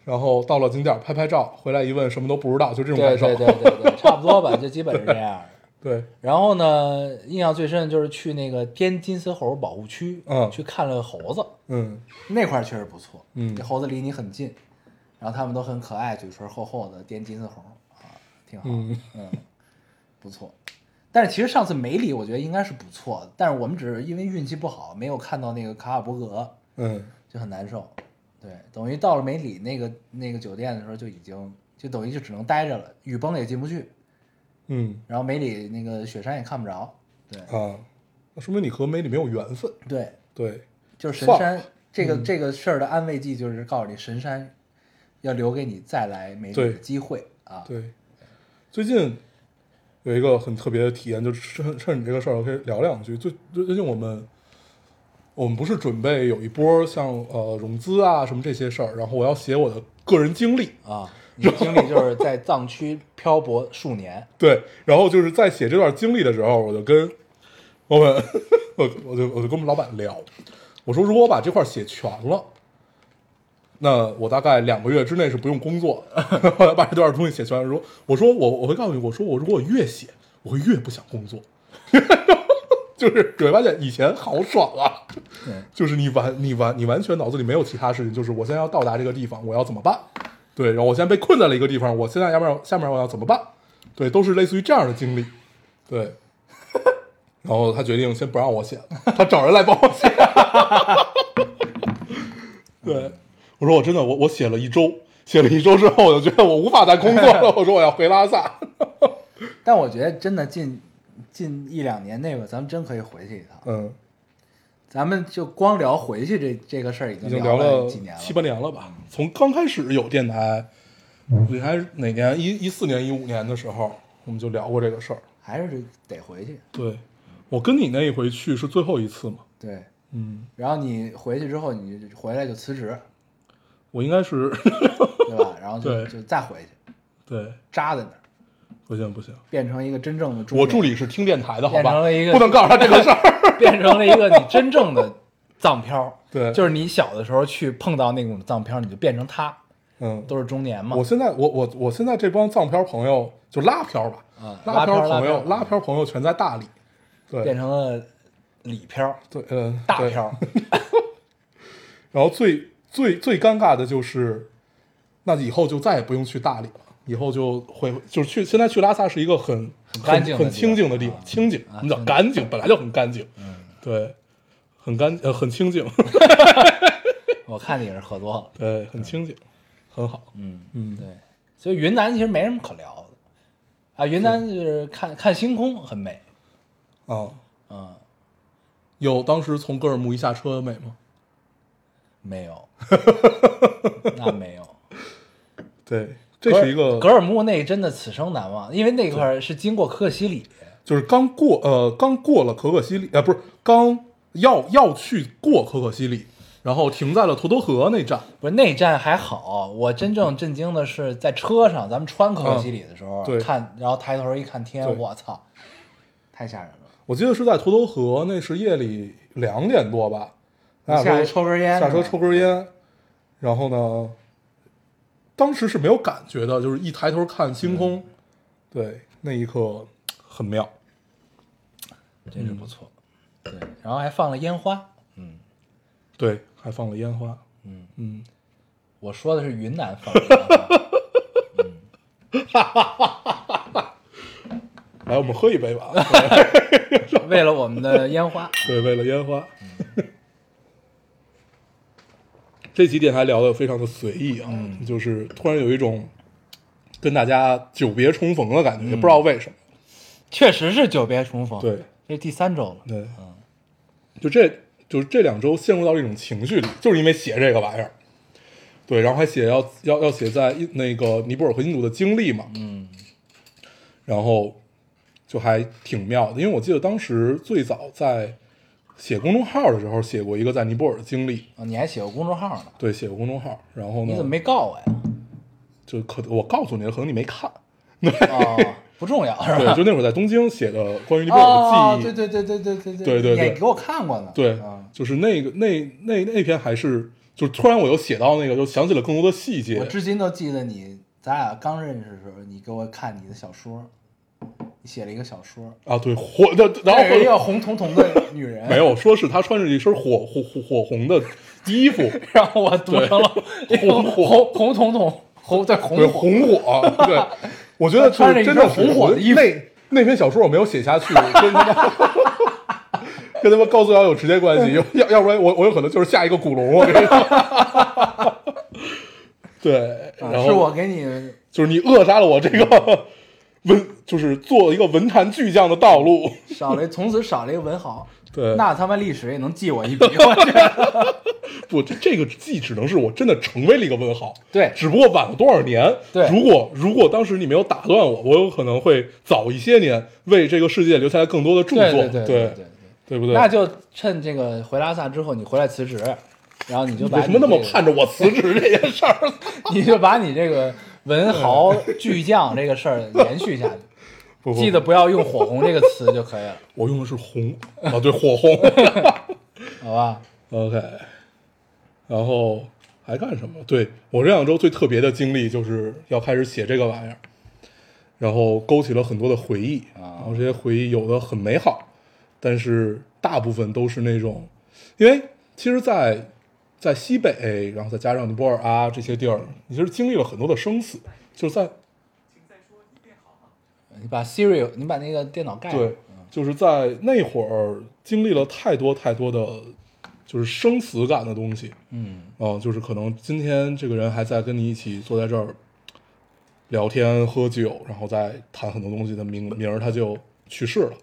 S2: 然后到了景点拍拍照，回来一问什么都不知道，就这种
S1: 对
S2: 感受。
S1: 对对对对，(laughs) 差不多吧，就基本是这样。(laughs)
S2: 对
S1: 然后呢，印象最深的就是去那个滇金丝猴保护区，
S2: 嗯
S1: 去看了猴子，
S2: 嗯
S1: 那块确实不错，
S2: 嗯
S1: 这猴子离你很近，然后它们都很可爱，嘴唇厚厚的滇金丝猴啊，挺好，
S2: 嗯
S1: 嗯，不错。但是其实上次梅里我觉得应该是不错的，但是我们只是因为运气不好，没有看到那个卡尔伯格，
S2: 嗯
S1: 就很难受。对，等于到了梅里那个那个酒店的时候，就已经就等于就只能待着了，雨崩也进不去，
S2: 嗯
S1: 然后梅里那个雪山也看不着。对
S2: 啊，那说明你和梅里没有缘分。
S1: 对，
S2: 对，
S1: 就是神山这个、
S2: 嗯
S1: 这个事儿的安慰剂，就是告诉你神山要留给你再来梅里的机会啊。
S2: 对，最近有一个很特别的体验，就是趁趁你这个事儿，我可以聊两句。最最最近我们我们不是准备有一波像呃融资啊什么这些事儿，然后我要写我的个人经历，
S1: 啊，你的经历就是在藏区漂泊数年，(laughs)
S2: 对，然后就是在写这段经历的时候，我就跟我们，(laughs) 我我就我就跟我们老板聊，我说如果我把这块写全了，那我大概两个月之内是不用工作的。(laughs) 后来把这段东西写全了，说我说我我会告诉你，我说我如果我越写，我会越不想工作。就是你会发现以前好爽啊，
S1: 对，
S2: 就是你完你完你完全脑子里没有其他事情，就是我现在要到达这个地方，我要怎么办？对，然后我现在被困在了一个地方，我现在要不然下面我要怎么办？对，都是类似于这样的经历。对，然后他决定先不让我写了，他找人来帮我写。对，我说我真的我我写了一周，写了一周之后，我就觉得我无法再工作了，我说我要回拉萨。(laughs)
S1: 但我觉得真的近近一两年内吧，咱们真可以回去一趟。
S2: 嗯，
S1: 咱们就光聊回去这这个事儿，已
S2: 已
S1: 经
S2: 经聊了
S1: 了几年了，
S2: 七八年了吧？从刚开始有电台，你还哪年？一一四年、一五年的时候，我们就聊过这个事儿。
S1: 还是得回去。
S2: 对，我跟你那一回去是最后一次嘛？
S1: 对，
S2: 嗯，
S1: 然后你回去之后，你回来就辞职，
S2: 我应该是
S1: 对吧？然后就
S2: 对
S1: 就再回去，
S2: 对，
S1: 扎在那儿，
S2: 不行不行，
S1: 变成一个真正的中
S2: 我助理是听电台的，好吧
S1: 变成了一？个
S2: 不能告诉他这个事儿。(laughs)
S1: 变成了一个你真正的藏漂。(laughs)
S2: 对
S1: 就是你小的时候去碰到那种藏漂，你就变成他，
S2: 嗯，
S1: 都是中年嘛
S2: 我。现在我我我现在这帮藏漂朋友就拉漂吧，
S1: 啊
S2: 拉
S1: 拉漂
S2: 朋友
S1: 拉漂
S2: 朋友全在大理。对
S1: 变成了里漂、
S2: 对，嗯，对
S1: 大漂。(laughs)
S2: 然后最最最尴尬的就是，那以后就再也不用去大理了，以后就会就是去现在去拉萨是一个很
S1: 很干净的
S2: 很清净的地方，清净，
S1: 啊
S2: 什么叫干净？本来就很干净，嗯，对，很干呃很清净，(laughs)
S1: 我看你也是喝多了。
S2: 对，很清净，很好，
S1: 嗯，
S2: 嗯，
S1: 对。所以云南其实没什么可聊的啊，云南就是看看星空很美。
S2: 哦，
S1: 嗯，
S2: 有当时从格尔木一下车美吗？
S1: 没有，(laughs) 那没有。
S2: 对，这是一个
S1: 格尔木那真的此生难忘，因为那块儿是经过可可西里，
S2: 就是刚过呃刚过了可可西里，呃不是刚要要去过可可西里，然后停在了沱沱河那站。
S1: 不是那站还好，我真正震惊的是在车上，咱们穿可可西里的时候，
S2: 嗯对
S1: 看，然后抬头一看天，我操，太吓人了。
S2: 我记得是在沱沱河，那是夜里两点多吧，
S1: 下来抽根烟
S2: 下车抽根烟，然后呢，当时是没有感觉的，就是一抬头看星空，对，那一刻很妙。
S1: 真是不错。对，然后还放了烟花。嗯，
S2: 对，还放了烟花。
S1: 嗯
S2: 嗯，
S1: 我说的是云南放的烟花，(laughs) (laughs)
S2: 来，我们喝一杯吧。(laughs)
S1: 为了我们的烟花。
S2: 对，为了烟花。这几点还聊得非常的随意啊，就是突然有一种跟大家久别重逢的感觉，也不知道为什么。
S1: 确实是久别重逢。
S2: 对，
S1: 这是第三周了。
S2: 对，就这就是这两周陷入到一种情绪里，就是因为写这个玩意儿。对，然后还写要要要写在印那个尼泊尔和印度的经历嘛，
S1: 嗯，
S2: 然后就还挺妙的，因为我记得当时最早在写公众号的时候写过一个在尼泊尔的经历，
S1: 哦你还写过公众号呢？
S2: 对，写过公众号，然后呢，
S1: 你怎么没告我呀？
S2: 就可我告诉你了，可能你没看，
S1: 哦，不重要是
S2: 对，
S1: 吧？
S2: 就那会儿在东京写的关于尼泊尔
S1: 哦，
S2: 的记忆，
S1: 对对对对对对
S2: 对对。对
S1: 你给我看过呢。
S2: 对
S1: 啊，
S2: 就是那个那那那篇还是，就突然我又写到那个，就想起了更多的细节。
S1: 我，至今都记得你，咱俩刚认识的时候，你给我看你的小说，你写了一个小说，
S2: 啊，对火的，然
S1: 那是一个红彤彤的女人，
S2: 没，有说是她穿着一身火火火火红的衣服，
S1: 然后我读成了红红红彤彤红对红
S2: 对
S1: 火
S2: 红火，对，(laughs) 我觉得就是真的
S1: 红火的衣服
S2: 那那篇小说我没有写下去，跟他妈 (laughs) 跟他妈高素瑶有直接关系，要要不然我我有可能就是下一个古龙，我跟你说。(laughs) 对，
S1: 啊
S2: 然后
S1: 是我给你
S2: 就是你扼杀了我这个文，就是做一个文坛巨匠的道路。(laughs)
S1: 少了，从此少了一个文豪。
S2: 对
S1: 那他妈历史也能记我一笔。(laughs)
S2: 不，这这个记只能是我真的成为了一个文豪，
S1: 对
S2: 只不过晚了多少年。
S1: 对
S2: 如果如果当时你没有打断我，我有可能会早一些年为这个世界留下来更多的著作，
S1: 对对对
S2: 对
S1: 对，
S2: 对不对？
S1: 那就趁这个回拉萨之后，你回来辞职，然后你就把
S2: 为什么那么盼着我辞职这件事儿？(laughs)
S1: 你就把你这个文豪巨匠这个事儿延续下去。(laughs)
S2: 不不
S1: 记得不要用“火红”这个词就可以了，(laughs)
S2: 我用的是红啊，对，火红。(laughs)
S1: 好吧
S2: ？OK，然后还干什么？对我这两周最特别的经历就是要开始写这个玩意儿，然后勾起了很多的回忆，
S1: 啊
S2: 然后这些回忆有的很美好，但是大部分都是那种，因为其实在，在西北，然后再加上尼泊尔啊这些地儿，你其实经历了很多的生死，就是在
S1: 你把 Siri，你把那个电脑盖上
S2: 对，就是在那会儿经历了太多太多的，就是生死感的东西。
S1: 嗯
S2: 哦、就是可能今天这个人还在跟你一起坐在这儿聊天喝酒，然后再谈很多东西的明明儿他就去世了。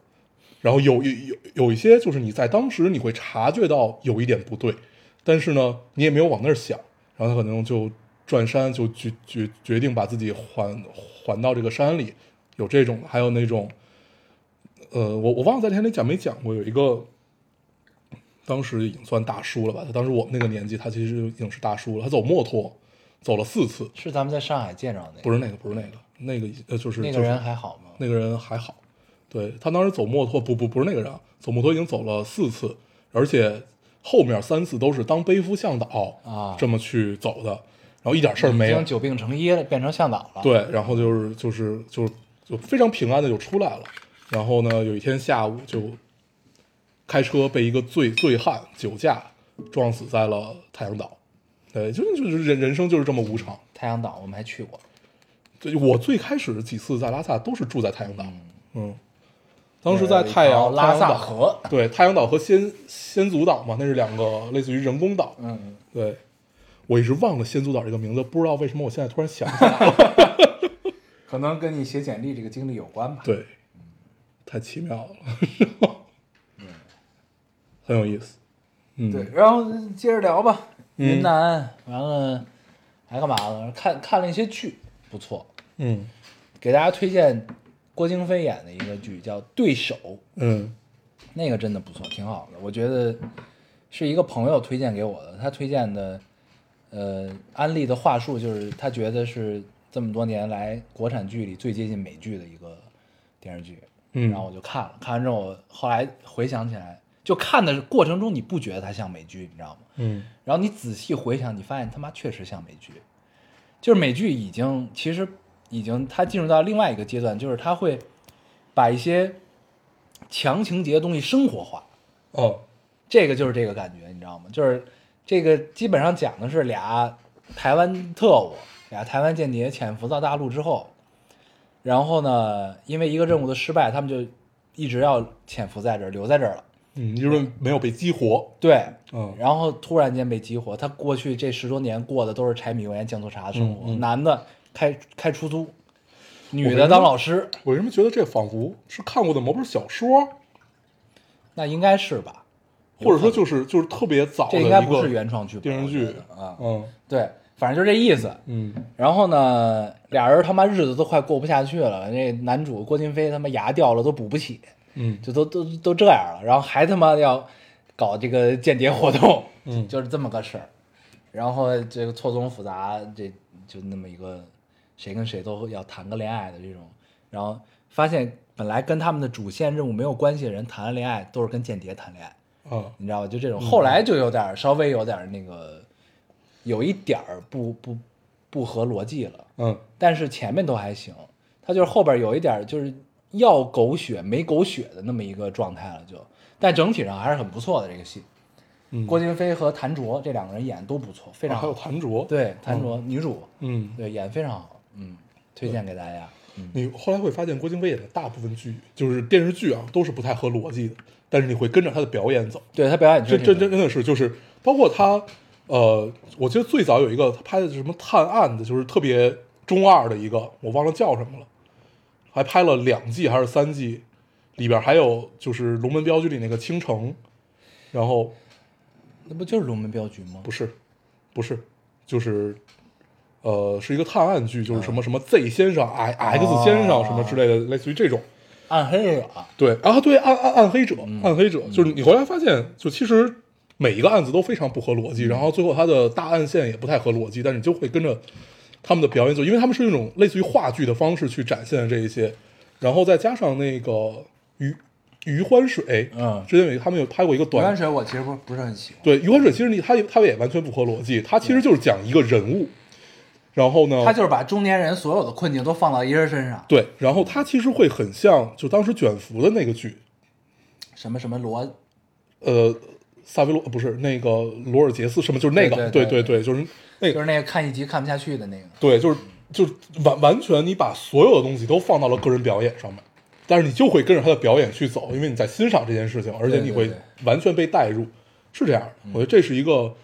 S2: 然后有有有有一些就是你在当时你会察觉到有一点不对，但是呢你也没有往那儿想，然后他可能就转山就决决决定把自己还还到这个山里，有这种的，还有那种，呃，我我忘了在天里讲没讲过，有一个当时已经算大叔了吧？他当时我们那个年纪，他其实已经是大叔了。他走墨脱，走了四次，
S1: 是咱们在上海见着的那个，
S2: 不是那个，不是那个，那个呃就是
S1: 那个人还好吗？
S2: 那个人还好，对他当时走墨脱，不不不是那个人啊，走墨脱已经走了四次，而且后面三次都是当背夫向导
S1: 啊
S2: 这么去走的，然后一点事儿没有
S1: 已经，久病成医了，变成向导了。，
S2: 对，然后就是就是就就非常平安的就出来了。然后呢，有一天下午就开车被一个醉醉汉酒驾撞死在了太阳岛。对，就是就是人人生就是这么无常。
S1: 太阳岛我们还去过，
S2: 对，我最开始几次在拉萨都是住在太阳岛，嗯，当时在太阳
S1: 拉萨河，
S2: 对，太阳岛和仙仙祖岛嘛，那是两个类似于人工岛。
S1: 嗯，
S2: 对，我一直忘了仙祖岛这个名字，不知道为什么我现在突然想起来了。(laughs)
S1: 可能跟你写简历这个经历有关吧。
S2: 对，太奇妙了，(laughs) 嗯很有意思。嗯，
S1: 对，然后接着聊吧。
S2: 嗯
S1: 云南完了还干嘛了？看看了一些剧，不错，
S2: 嗯
S1: 给大家推荐郭京飞演的一个剧叫《对手》，
S2: 嗯
S1: 那个真的不错，挺好的。我觉得是一个朋友推荐给我的，他推荐的，呃，安利的话术就是他觉得是这么多年来国产剧里最接近美剧的一个电视剧。
S2: 嗯
S1: 然后我就看了，看完之后，我后来回想起来，就看的过程中你不觉得它像美剧，你知道吗？
S2: 嗯
S1: 然后你仔细回想，你发现他妈确实像美剧，就是美剧已经其实已经他进入到另外一个阶段，就是他会把一些强情节的东西生活化，
S2: 哦
S1: 这个就是这个感觉，你知道吗？就是这个基本上讲的是俩台湾特务，俩台湾间谍潜伏到大陆之后，然后呢，因为一个任务的失败，他们就一直要潜伏在这儿，留在这儿了。
S2: 嗯，就是没有被激活。
S1: 对，
S2: 嗯
S1: 然后突然间被激活，他过去这十多年过的都是柴米油盐酱醋茶的生活，
S2: 嗯嗯
S1: 男的开开出租，女的当老师，
S2: 我为什么觉得这仿佛是看过的某本小说，
S1: 那应该是吧？
S2: 或者说就是就是特别早的
S1: 这应该不是原创剧本
S2: 电视剧
S1: 啊。
S2: 嗯
S1: 对，反正就这意思。
S2: 嗯
S1: 然后呢，俩人他妈日子都快过不下去了，那男主郭京飞他妈牙掉了都补不起，
S2: 嗯
S1: 就都都都这样了，然后还他妈要搞这个间谍活动，
S2: 嗯
S1: 就是这么个事儿。然后这个错综复杂，这就那么一个谁跟谁都要谈个恋爱的这种，然后发现本来跟他们的主线任务没有关系的人谈了恋爱，都是跟间谍谈恋爱，
S2: 嗯
S1: 你知道吧？就这种，后来就有点儿稍微有点那个，有一点儿不不不合逻辑了。
S2: 嗯。
S1: 但是前面都还行，他就是后边有一点就是要狗血没狗血的那么一个状态了就，但整体上还是很不错的这个戏。
S2: 嗯，
S1: 郭京飞和谭卓这两个人演都不错，非常
S2: 啊还有。谭卓，
S1: 对，谭卓、女主，
S2: 嗯，
S1: 对演得非常好，嗯，推荐给大家。嗯，
S2: 你后来会发现郭京飞演的大部分剧就是电视剧啊，都是不太合逻辑的，但是你会跟着他的表演走。
S1: 对他表演
S2: 这
S1: 确实
S2: 这真真的是就是包括他，呃，我记得最早有一个他拍的是什么探案的，就是特别中二的一个，我忘了叫什么了，还拍了两季还是三季，里边还有就是《龙门镖局》里那个倾城，然后
S1: 那不就是龙门镖局吗？
S2: 不是不是就是。呃，是一个探案剧，就是什么什么 Z 先生、I X 先生什么之类的，类似于这种。
S1: 暗黑者，
S2: 对啊，对暗暗暗黑者，
S1: 嗯。
S2: 暗黑者，就是你后来发现，就其实每一个案子都非常不合逻辑，然后最后他的大案线也不太合逻辑，但是你就会跟着他们的表演就因为他们是用一种类似于话剧的方式去展现这一些，然后再加上那个余余欢水，
S1: 嗯。
S2: 之前有他们有拍过一个短
S1: 余欢水我其实不不是很喜欢，
S2: 对，余欢水其实你他也他也完全不合逻辑，他其实就是讲一个人物，然后呢，
S1: 他就是把中年人所有的困境都放到一人身上，
S2: 对，然后他其实会很像就当时卷福的那个剧，
S1: 什么什么罗，
S2: 呃，萨维罗不是那个罗尔杰斯什么，就是那个，
S1: 对对对
S2: 就是那个，
S1: 就是那个看一集看不下去的那个，
S2: 对，就是就是完完全你把所有的东西都放到了个人表演上面，但是你就会跟着他的表演去走，因为你在欣赏这件事情，而且你会完全被带入，是这样的。我觉得这是一个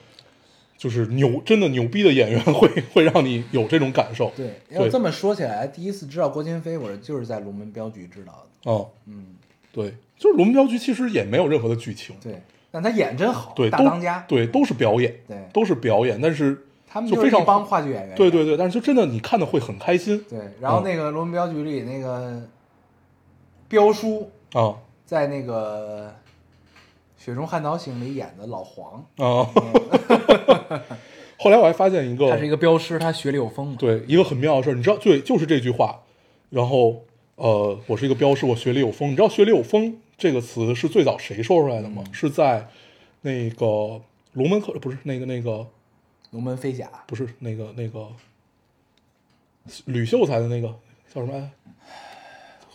S2: 就是牛真的牛逼的演员会会让你有这种感受。
S1: 对，要这么说起来，第一次知道郭京飞，我就是在龙门镖局知道的，
S2: 哦，
S1: 嗯，
S2: 对，就是《龙门镖局》其实也没有任何的剧情，
S1: 对，但他演真好，
S2: 对，
S1: 大当家，
S2: 对，都是表演，
S1: 对
S2: 都是表演，但是
S1: 他们
S2: 就非常
S1: 帮话剧演员，
S2: 对对对，但是就真的你看的会很开心
S1: 对，然后那个龙门镖局里那个彪叔
S2: 啊
S1: 在那个《雪中悍刀行》里演的老黄，
S2: 啊！(laughs) 后来我还发现一个，
S1: 他是一个镖师，他学里有风嘛，
S2: 对一个很妙的事儿，你知道，对，就是这句话。然后呃，我是一个镖师，我学里有风。你知道“学里有风”这个词是最早谁说出来的吗？是在那个龙门客不是那个那个
S1: 龙门飞甲，
S2: 不是那个那个吕秀才的那个叫什么来？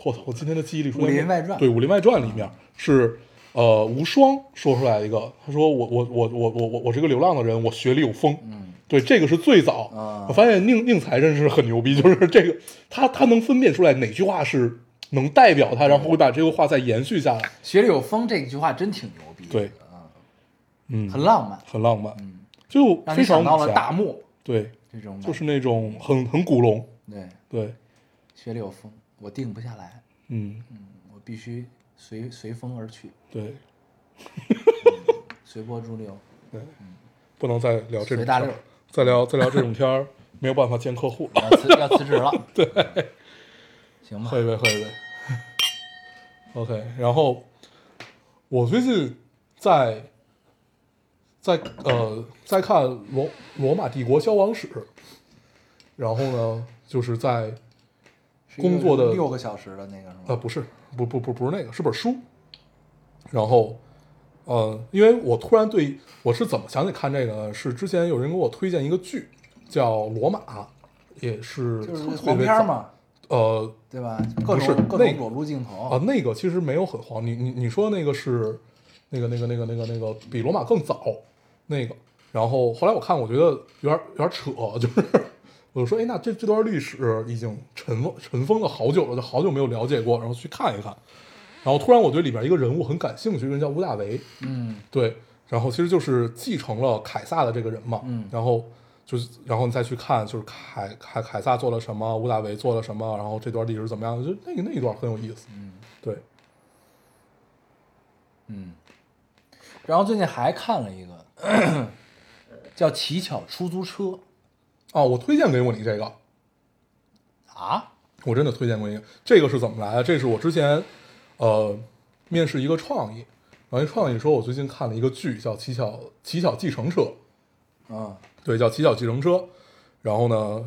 S2: 我操！我今天的记忆力出现
S1: 武林外传
S2: 对《武林外传》里面是呃无双说出来一个，他说我我我我我我我是个流浪的人，我学里有风。
S1: 嗯，
S2: 对，这个是最早。
S1: 啊
S2: 我发现宁宁财真是很牛逼，就是这个他他能分辨出来哪句话是能代表他，然后会把这个话再延续下来。
S1: 学里有风这句话真挺牛逼的，
S2: 对
S1: 啊，
S2: 嗯，
S1: 很浪漫，
S2: 很浪漫，
S1: 嗯，
S2: 就
S1: 让
S2: 非常
S1: 你想到了大漠
S2: 对，
S1: 这种，
S2: 就是那种很很古龙。
S1: 对，
S2: 对，
S1: 学里有风，我定不下来，
S2: 嗯，
S1: 我必须随随风而去，
S2: 对，
S1: 随波逐流，对
S2: 不能再聊这种
S1: 随大溜，
S2: 再聊再聊这种天儿，没有办法见客户。
S1: 要辞要辞职了，对，行吧
S2: 喝，一杯，喝一杯。OK，然后我最近在在呃在看罗《罗马帝国消亡史》，然后呢，就是在工作的
S1: 六个小时的那个是吗？
S2: 呃不是不不不不是那个是本书，然后呃，因为我突然对我是怎么想起看这个呢？是之前有人给我推荐一个剧叫《罗马》，也是
S1: 就是黄片嘛，
S2: 呃
S1: 对吧？各种各种裸露镜头
S2: 啊，那个其实没有很黄。你你你说那个是那个那个那个那个那个比罗马更早那个，然后后来我看，我觉得有点有点扯，就是我就说，哎，那这这段历史已经尘封尘封了好久了，就好久没有了解过，然后去看一看。然后突然我对里边一个人物很感兴趣，这个人叫吴大维，
S1: 嗯，
S2: 对，然后其实就是继承了凯撒的这个人嘛，
S1: 嗯。
S2: 然后就是然后你再去看，就是凯凯凯撒做了什么，吴大维做了什么，然后这段历史怎么样，就那个那一段很有意思，
S1: 嗯。
S2: 对，
S1: 嗯，然后最近还看了一个 (clears throat) 叫《乞巧出租车》
S2: 哦，我推荐给过你这个，
S1: 啊，
S2: 我真的推荐过一个。这个是怎么来的？这是我之前呃面试一个创意，然后一创意说我最近看了一个剧叫《乞巧乞巧计程车》，
S1: 啊，
S2: 对，叫《乞巧计程车》。然后呢，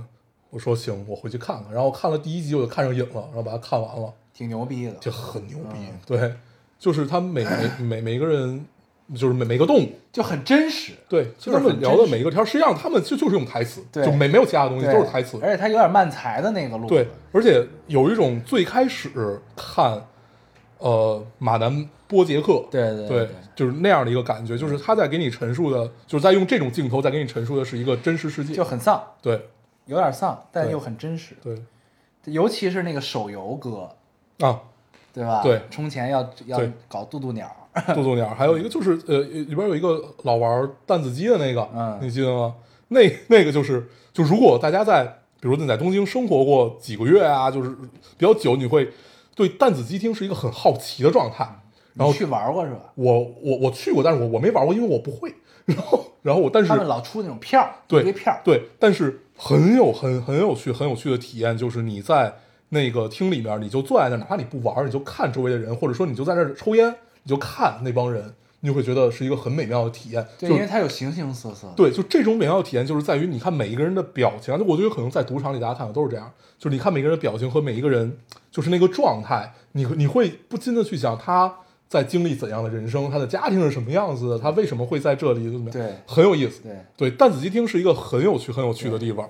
S2: 我说行，我回去看看。然后看了第一集我就看上瘾了，然后把它看完了，
S1: 挺牛逼的，
S2: 就很牛逼。
S1: 嗯
S2: 对，就是他每每每每个人，就是每每个动物。
S1: 就很真实，
S2: 对，
S1: 就
S2: 就是他们聊的每一个天，实际上他们就就是用台词，
S1: 对
S2: 就没没有其他东西，都是台词。
S1: 而且他有点慢才的那个路，
S2: 对，而且有一种最开始看，呃，马南波杰克，
S1: 对对
S2: 对，就是那样的一个感觉，就是他在给你陈述的，就是在用这种镜头在给你陈述的是一个真实世界，
S1: 就很丧，
S2: 对。
S1: 有点丧，但又很真实，
S2: 对。
S1: 尤其是那个手游歌，
S2: 啊，
S1: 对吧？
S2: 对。
S1: 充钱要要搞渡渡鸟，(laughs)
S2: 渡渡鸟，还有一个就是呃里边有一个老玩弹子机的那个，
S1: 嗯。
S2: 你记得吗？那那个就是，就如果大家在，比如你在东京生活过几个月啊，就是比较久，你会对弹子机厅是一个很好奇的状态。然后
S1: 去玩过是吧？
S2: 我我我去过，但是我我没玩过，因为我不会。然后然后我但是
S1: 他们老出那种票儿，
S2: 对
S1: 票儿，
S2: 对，但是很有很很有趣很有趣的体验，就是你在那个厅里面，你就坐在那儿，哪怕你不玩，你就看周围的人，或者说你就在那儿抽烟，你就看那帮人，你就会觉得是一个很美妙的体验。
S1: 对，
S2: 就
S1: 因为它有形形色色。
S2: 对，就这种美妙的体验，就是在于你看每一个人的表情我觉得可能在赌场里大家看的都是这样，就是你看每个人的表情和每一个人就是那个状态，你你会不禁的去想他在经历怎样的人生，他的家庭是什么样子的，他为什么会在这里，怎么样？
S1: 对
S2: 很有意思。
S1: 对，
S2: 对，弹子机厅是一个很有趣、很有趣的地方。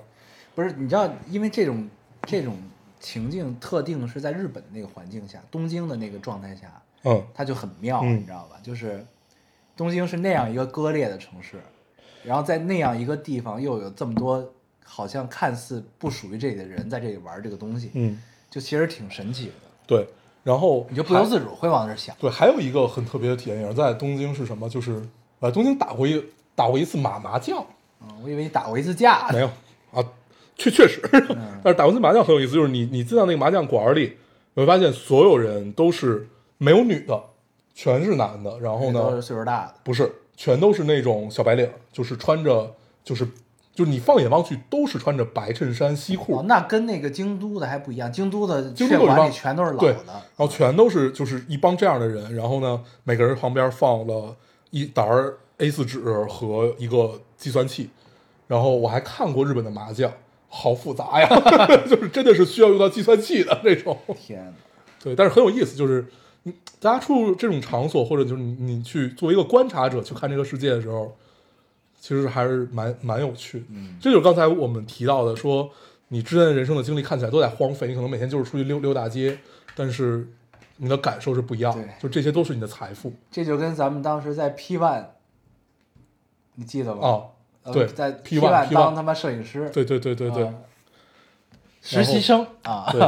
S1: 不是你知道，因为这种这种情境特定是在日本的那个环境下，东京的那个状态下，
S2: 嗯，
S1: 它就很妙，
S2: 嗯
S1: 你知道吧？就是东京是那样一个割裂的城市，然后在那样一个地方又有这么多好像看似不属于这里的人在这里玩这个东西，
S2: 嗯，
S1: 就其实挺神奇的，
S2: 对。然后
S1: 你就不由自主会往那儿想。
S2: 对，还有一个很特别的体验也是在东京是什么？就是呃，东京打过一打过一次马麻将，
S1: 嗯，我以为你打过一次架。
S2: 没有啊，确确实，但是打过一次麻将很有意思，就是你你进到那个麻将馆里，你会发现所有人都是没有女的，全是男的，然后呢
S1: 都是
S2: 呢，
S1: 岁数大的，
S2: 不是，全都是那种小白领，就是穿着就是就是你放眼望去都是穿着白衬衫西裤，
S1: 哦，那跟那个京都的还不一样，京都的
S2: 京都
S1: 里全都是老
S2: 对，
S1: 的
S2: 然，后全都是就是一帮这样的人，然后呢，每个人旁边放了一沓 A 四纸和一个计算器，然后我还看过日本的麻将，好复杂呀，(laughs) 就是真的是需要用到计算器的那种，
S1: 天哪！
S2: 对，但是很有意思，就是你大家出入这种场所，或者就是你你去作为一个观察者去看这个世界的时候，其实还是蛮蛮有趣的。
S1: 嗯。
S2: 这就是刚才我们提到的，说你之前的人生的经历看起来都在荒废，你可能每天就是出去溜溜大街，但是你的感受是不一样的，就这些都是你的财富。
S1: 这就跟咱们当时在 P One，你记得吗？
S2: 啊。
S1: 呃
S2: 对
S1: 在
S2: P1
S1: One
S2: P1
S1: 当他妈摄影师，
S2: 对对对对对
S1: 啊，实习生。啊，
S2: 对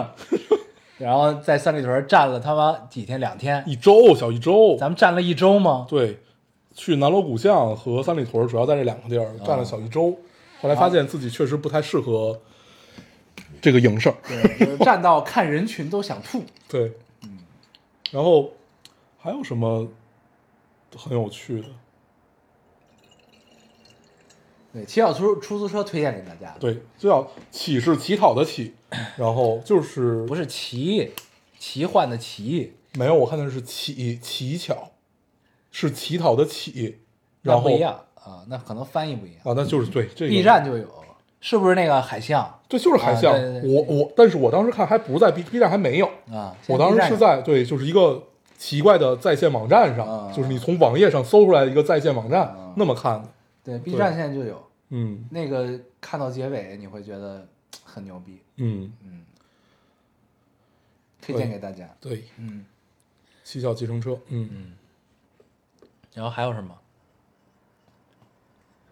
S1: 然后在三里屯站了他妈几天两天，
S2: 一周小一周，
S1: 咱们站了一周吗？
S2: 对，去南锣鼓巷和三里屯主要在这两个地儿站了小一周，后来发现自己确实不太适合这个营生。
S1: 对，就是站到看人群都想吐。(laughs)
S2: 对，嗯然后还有什么很有趣的？
S1: 对，骑小出出租车推荐给大家，
S2: 对，就叫乞是乞讨的乞，然后就是
S1: 不是奇，奇幻的奇，
S2: 没有，我看的是乞乞巧，是乞讨的乞，然后
S1: 那不一样啊，那可能翻译不一样。
S2: 啊，那就是对这个
S1: B 站就有，是不是那个海象
S2: 对，就是海象。
S1: 啊对对对
S2: 我我，但是我当时看还不在 B B 站还没有，
S1: 啊？
S2: 我当时是在对，就是一个奇怪的在线网站上，
S1: 啊
S2: 就是你从网页上搜出来的一个在线网站，
S1: 啊
S2: 那么看的。
S1: 对 B 站现在就有
S2: 嗯
S1: 那个，看到结尾你会觉得很牛逼，
S2: 嗯，
S1: 嗯，推荐给大家。
S2: 对，
S1: 嗯，
S2: 七小计程车，嗯。嗯。
S1: 然后还有什么？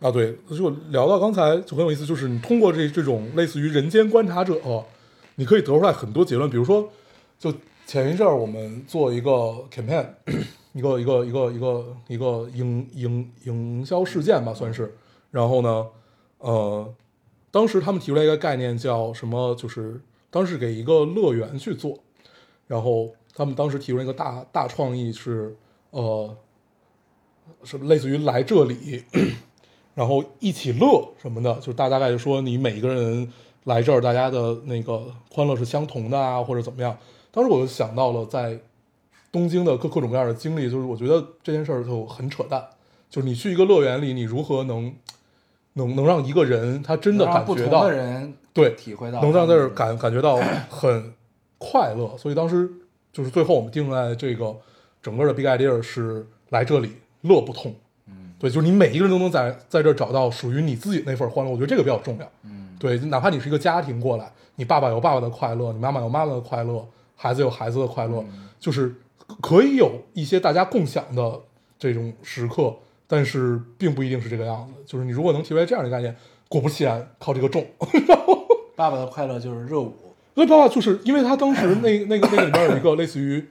S2: 啊，对，就聊到刚才就很有意思，就是你通过这这种类似于人间观察者、你可以得出来很多结论，比如说，就前一阵儿我们做一个 campaign，一个一个一个一个一个营营营销事件吧，算是。然后呢，呃，当时他们提出来一个概念叫什么？就是当时给一个乐园去做，然后他们当时提出一个大大创意是，呃，是类似于来这里，(clears throat) 然后一起乐什么的，就大大概就说你每一个人来这儿，大家的那个欢乐是相同的啊，或者怎么样。当时我就想到了在东京的各各种各样的经历，就是我觉得这件事就很扯淡，就是你去一个乐园里，你如何能能能让一个人他真的感觉到
S1: 的人
S2: 对
S1: 体会到
S2: 能让在这感感觉到很快乐，所以当时就是最后我们定在这个整个的 big idea 是来这里乐不痛，
S1: 嗯。
S2: 对，就是你每一个人都能在在这儿找到属于你自己那份欢乐，我觉得这个比较重要，
S1: 嗯。
S2: 对，哪怕你是一个家庭过来，你爸爸有爸爸的快乐，你妈妈有妈妈的快乐，孩子有孩子的快乐，
S1: 嗯。
S2: 就是可以有一些大家共享的这种时刻，但是并不一定是这个样子，就是你如果能提出来这样的概念，果不其然，靠这个重。(laughs)
S1: 爸爸的快乐就是热舞，
S2: 所以爸爸就是因为他当时那那个那个里边有一个类似于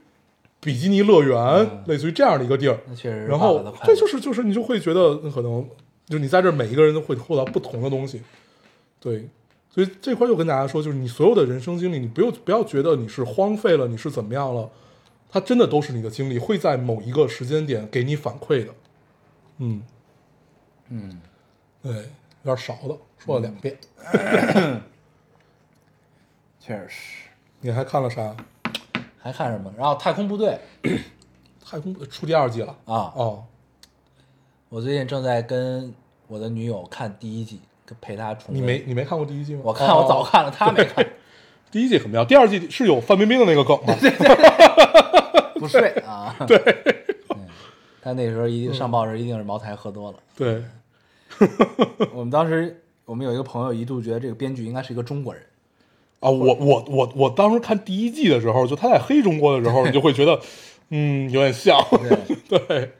S2: 比基尼乐园，类似于这样的一个地儿，
S1: 那确实是
S2: 然后
S1: 爸爸的快乐。
S2: 这就是就是你就会觉得可能就你在这儿每一个人都会获得不同的东西，对，所以这块就跟大家说，就是你所有的人生经历，你不用不要觉得你是荒废了，你是怎么样了，它真的都是你的经历，会在某一个时间点给你反馈的，嗯，
S1: 嗯，
S2: 对，有点少的，说了两遍，
S1: 确实。
S2: 你还看了啥？
S1: 还看什么？然后太空部队 (clears throat)
S2: 太空出第二季了
S1: 啊，
S2: 哦，
S1: 我最近正在跟我的女友看第一季，陪她重温。
S2: 你没你没看过第一季吗？
S1: 我看我早
S2: 哦。
S1: 看了，她没看，
S2: 第一季很妙，第二季是有范冰冰的那个梗吗？(laughs)
S1: 不睡啊。对，她那时候一定上报时一定是茅台喝多了。
S2: 对，(laughs)
S1: 我们当时我们有一个朋友一度觉得这个编剧应该是一个中国人，
S2: 啊，我我我我当时看第一季的时候，就他在黑中国的时候，你就会觉得，(laughs) 嗯，有点像，
S1: 对，(laughs)
S2: 对。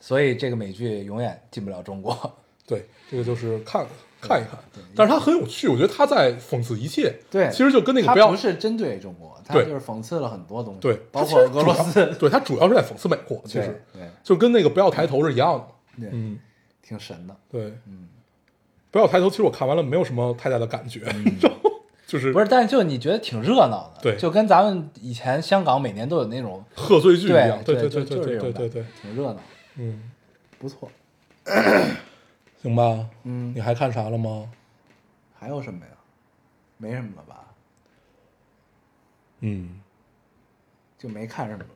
S1: 所以这个美剧永远进不了中国。
S2: 对，这个就是看看一看，但是它很有趣，我觉得他在讽刺一切，
S1: 对，
S2: 其实就跟那个不要
S1: 不是针对中国，他
S2: 对
S1: 就是讽刺了很多东西，
S2: 对，
S1: 包括俄罗斯，
S2: 对他主要是在讽刺美国，其实
S1: 对
S2: 就跟那个不要抬头是一样的，
S1: 对，
S2: 嗯，
S1: 挺神的。
S2: 对，嗯，不要抬头，其实我看完了没有什么太大的感觉，(laughs) 就是
S1: 不是，但就你觉得挺热闹的，
S2: 对
S1: 就跟咱们以前香港每年都有那种，
S2: 贺岁剧一样，
S1: 对
S2: 对对对对对对，
S1: 挺热闹，
S2: 嗯，
S1: 不错。(laughs)
S2: 行吧，
S1: 嗯
S2: 你还看啥了吗？
S1: 还有什么呀？没什么了吧？
S2: 嗯，
S1: 就没看什么了。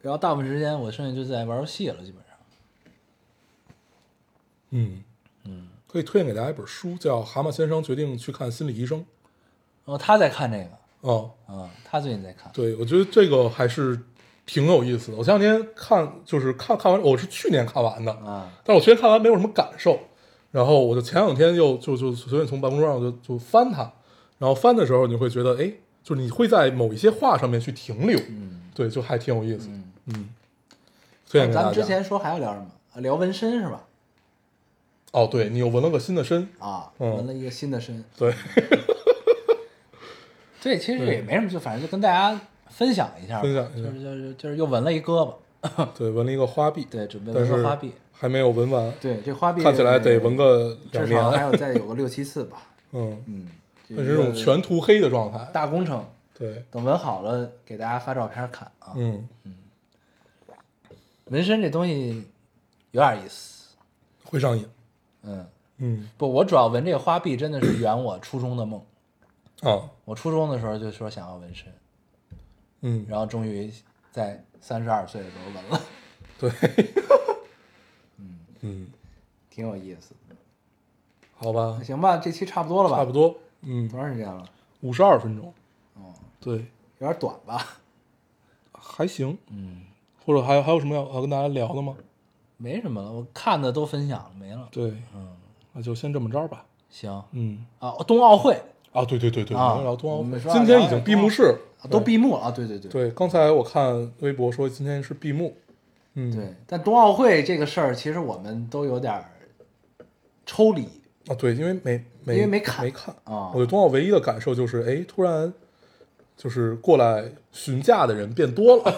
S1: 然后大部分时间我剩下就在玩游戏了，基本上。
S2: 嗯嗯，可以推荐给大家一本书，叫《蛤蟆先生决定去看心理医生》。
S1: 然后他在看这个，
S2: 哦，
S1: 啊、他最近在看。
S2: 对，我觉得这个还是挺有意思的。我前两天看，就是看看完，我是去年看完的，
S1: 啊，
S2: 但是我去年看完没有什么感受，然后我就前两天又就就随便从办公桌上就就翻它，然后翻的时候你会觉得，哎，就是你会在某一些话上面去停留，
S1: 嗯
S2: 对，就还挺有意思，
S1: 嗯。
S2: 嗯，推荐给大家。
S1: 咱们之前说还要聊什么？啊聊纹身是吧？
S2: 哦，对你又纹了个新的身，
S1: 啊，
S2: 嗯
S1: 纹了一个新的身。
S2: 对，(laughs)
S1: 对，其实
S2: 对
S1: 也没什么，就反正就跟大家分享一下吧，
S2: 分享一下
S1: 就是就是就是又纹了一胳膊，
S2: 对，纹了一个花臂，
S1: 对，准备纹个花臂。
S2: 还没有纹完，
S1: 对，这花臂
S2: 看起来得纹个两
S1: 至少还
S2: 年，
S1: 有再有个六七次吧。(laughs)
S2: 嗯，
S1: 嗯，
S2: 那是这种全涂黑的状态，
S1: 大工程，
S2: 对，
S1: 等纹好了给大家发照片看啊。
S2: 嗯，
S1: 纹身这东西有点意思，
S2: 会上瘾，
S1: 嗯，
S2: 嗯。
S1: 不，我主要纹这个花臂真的是圆我初中的梦。
S2: 啊，
S1: 我初中的时候就说想要纹身，
S2: 嗯，
S1: 然后终于在三十二岁的时候纹了，
S2: 对，(laughs) 嗯，
S1: 挺有意思。的。
S2: 好吧，
S1: 行吧，这期差不多了吧？
S2: 差不多，嗯，
S1: 多长时间了？
S2: 五十二分钟，
S1: 哦，
S2: 对，
S1: 有点短吧？
S2: 还行，
S1: 嗯，
S2: 或者还有还有什么要要跟大家聊的吗？
S1: 没什么了，我看的都分享了，没了。
S2: 对，
S1: 嗯，
S2: 那就先这么着吧，
S1: 行。
S2: 嗯，
S1: 啊，冬奥会。
S2: 啊，对对对对，
S1: 啊
S2: 我们聊冬奥会。今天已经闭幕式。
S1: 啊都闭幕了啊，对对对。
S2: 对，刚才我看微博说今天是闭幕，嗯，
S1: 对。但冬奥会这个事儿，其实我们都有点儿抽离
S2: 啊，对，因为没没
S1: 因为没看
S2: 没看
S1: 啊
S2: 我对冬奥唯一的感受就是，哎，突然就是过来询价的人变多了，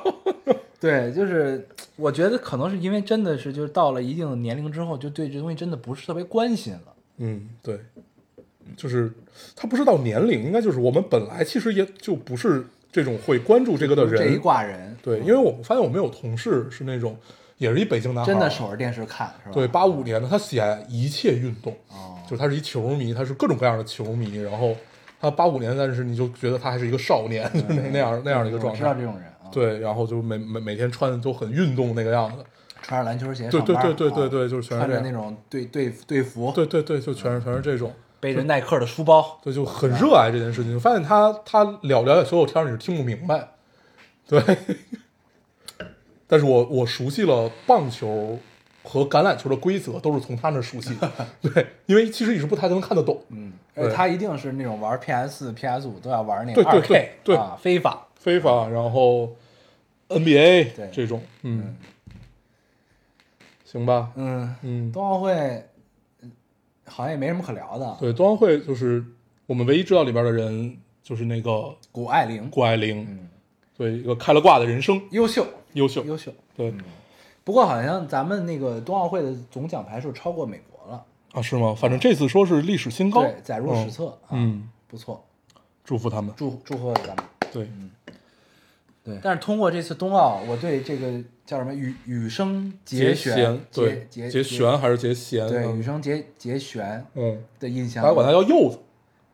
S2: (laughs)
S1: 对，就是我觉得可能是因为真的是就是到了一定的年龄之后，就对这东西真的不是特别关心了。
S2: 嗯，对，就是他不是到年龄，应该就是我们本来其实也就不是这种会关注这个的人，
S1: 这一挂人，
S2: 对，因为我发现我们有同事是那种也是一北京男孩，
S1: 真的守着电视看是吧？
S2: 对，八五年的，他喜爱一切运动，
S1: 哦，
S2: 就他是一球迷，他是各种各样的球迷，然后他八五年，但是你就觉得他还是一个少年，就是那那样那样的一个状
S1: 我知道这
S2: 态，
S1: 种人啊，，
S2: 对，然后就每每每天穿的都很运动那个样子，
S1: 穿着篮球鞋
S2: 对对对对
S1: 啊。
S2: 对对就是全是
S1: 穿着那种队队队服，
S2: 对对对，就全是全是这种，
S1: 背着耐克的书包，
S2: 对，就很热爱这件事情。就发现他他了了解所有天儿你是听不明白，对。但是我我熟悉了棒球和橄榄球的规则，都是从他那儿熟悉的。对，因为其实你是不太能看得懂。
S1: 嗯，而且他一定是那种玩 PS、PS 五都要玩那个二 K
S2: 对对
S1: 啊，非法。
S2: 非法，然后 NBA
S1: 对
S2: 这种，嗯，行吧，
S1: 嗯，
S2: 嗯，
S1: 冬奥会嗯好像也没什么可聊的。
S2: 对，冬奥会就是我们唯一知道里边的人就是那个
S1: 谷爱凌，
S2: 谷爱凌，
S1: 嗯，
S2: 对，一个开了挂的人生，
S1: 优秀，
S2: 优秀，
S1: 优秀。
S2: 对。
S1: 不过好像咱们那个冬奥会的总奖牌数超过美国了，
S2: 啊，是吗？反正这次说是历史新高，
S1: 对，载入史册。啊，
S2: 嗯，
S1: 不错，
S2: 祝福他们，
S1: 祝祝贺咱们。
S2: 对，嗯。
S1: 对，但是通过这次冬奥，我对这个叫什么羽羽生结弦
S2: 弦，对，
S1: 结
S2: 结弦还是结弦？
S1: 对，
S2: 嗯
S1: 羽生结结弦
S2: 嗯，
S1: 的印象
S2: 大家管它叫柚子，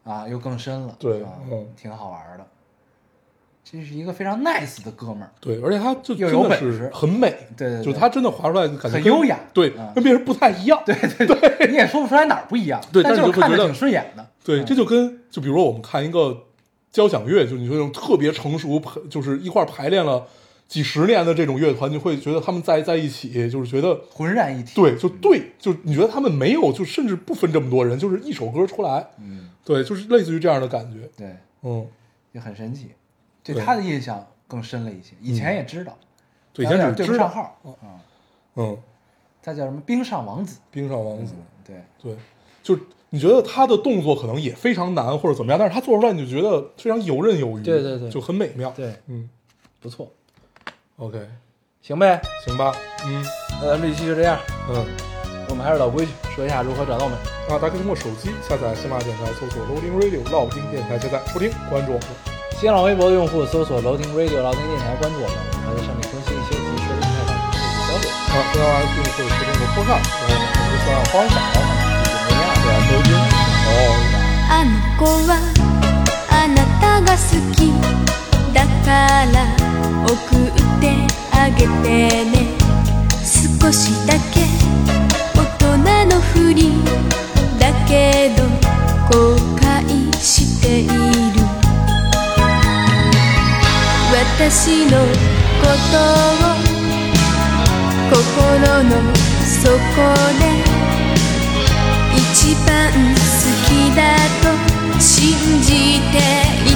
S1: 啊又更深了，
S2: 对
S1: 啊
S2: 嗯
S1: 挺好玩的。这是一个非常 nice 的哥们儿，
S2: 对，而且他就
S1: 又
S2: 真的是很美，
S1: 对
S2: 就是他真的划出来感觉
S1: 很优雅
S2: 对
S1: 嗯，
S2: 跟别人不太一样，
S1: 对对对，你也说不出来哪儿不一样，
S2: 对
S1: 但
S2: 但是你就会觉得
S1: 就是看着挺顺眼的，
S2: 对，
S1: 嗯
S2: 这就跟就比如说我们看一个交响乐，就你说那种特别成熟，就是一块排练了几十年的这种乐团，你会觉得他们在在一起，就是觉得
S1: 浑然一体，
S2: 对，就对，就你觉得他们没有，就甚至不分这么多人，就是一首歌出来，
S1: 嗯，
S2: 对，就是类似于这样的感觉，
S1: 对，
S2: 嗯，
S1: 也很神奇，对
S2: 对
S1: 他的印象更深了一些，以前也知道，
S2: 对，以前只知道，
S1: 点对不上号，
S2: 哦
S1: 嗯，
S2: 嗯，
S1: 他叫什么？冰上王子，
S2: 冰上王子，
S1: 嗯，对，
S2: 对，就你觉得他的动作可能也非常难或者怎么样，但是他做出来你就觉得非常游刃有余，
S1: 对对对
S2: 就很美妙，
S1: 对，
S2: 嗯
S1: 不错，
S2: ，OK，
S1: 行呗，
S2: 行吧，嗯
S1: 那咱们这期就这样，
S2: 嗯。
S1: 我们还是老规矩，说一下如何找到我们。
S2: 啊，大家可以通过手机下载喜马拉雅电台，搜索 Loading Radio 老丁电台，下载收听，关注我们。
S1: 新浪微博的用户搜索 Loading Radio 老丁电台，关注我们，我们还在上面更新一些即时的动态版的消息。
S2: 啊，跟 iOS 用户收听的播上，然后我们就算花少，
S1: 怎么样？
S2: 对啊，收听。哦，
S3: げてね。少しだけ大人のふりだけど後悔している。私のことを心の底で一番好きだと信じていた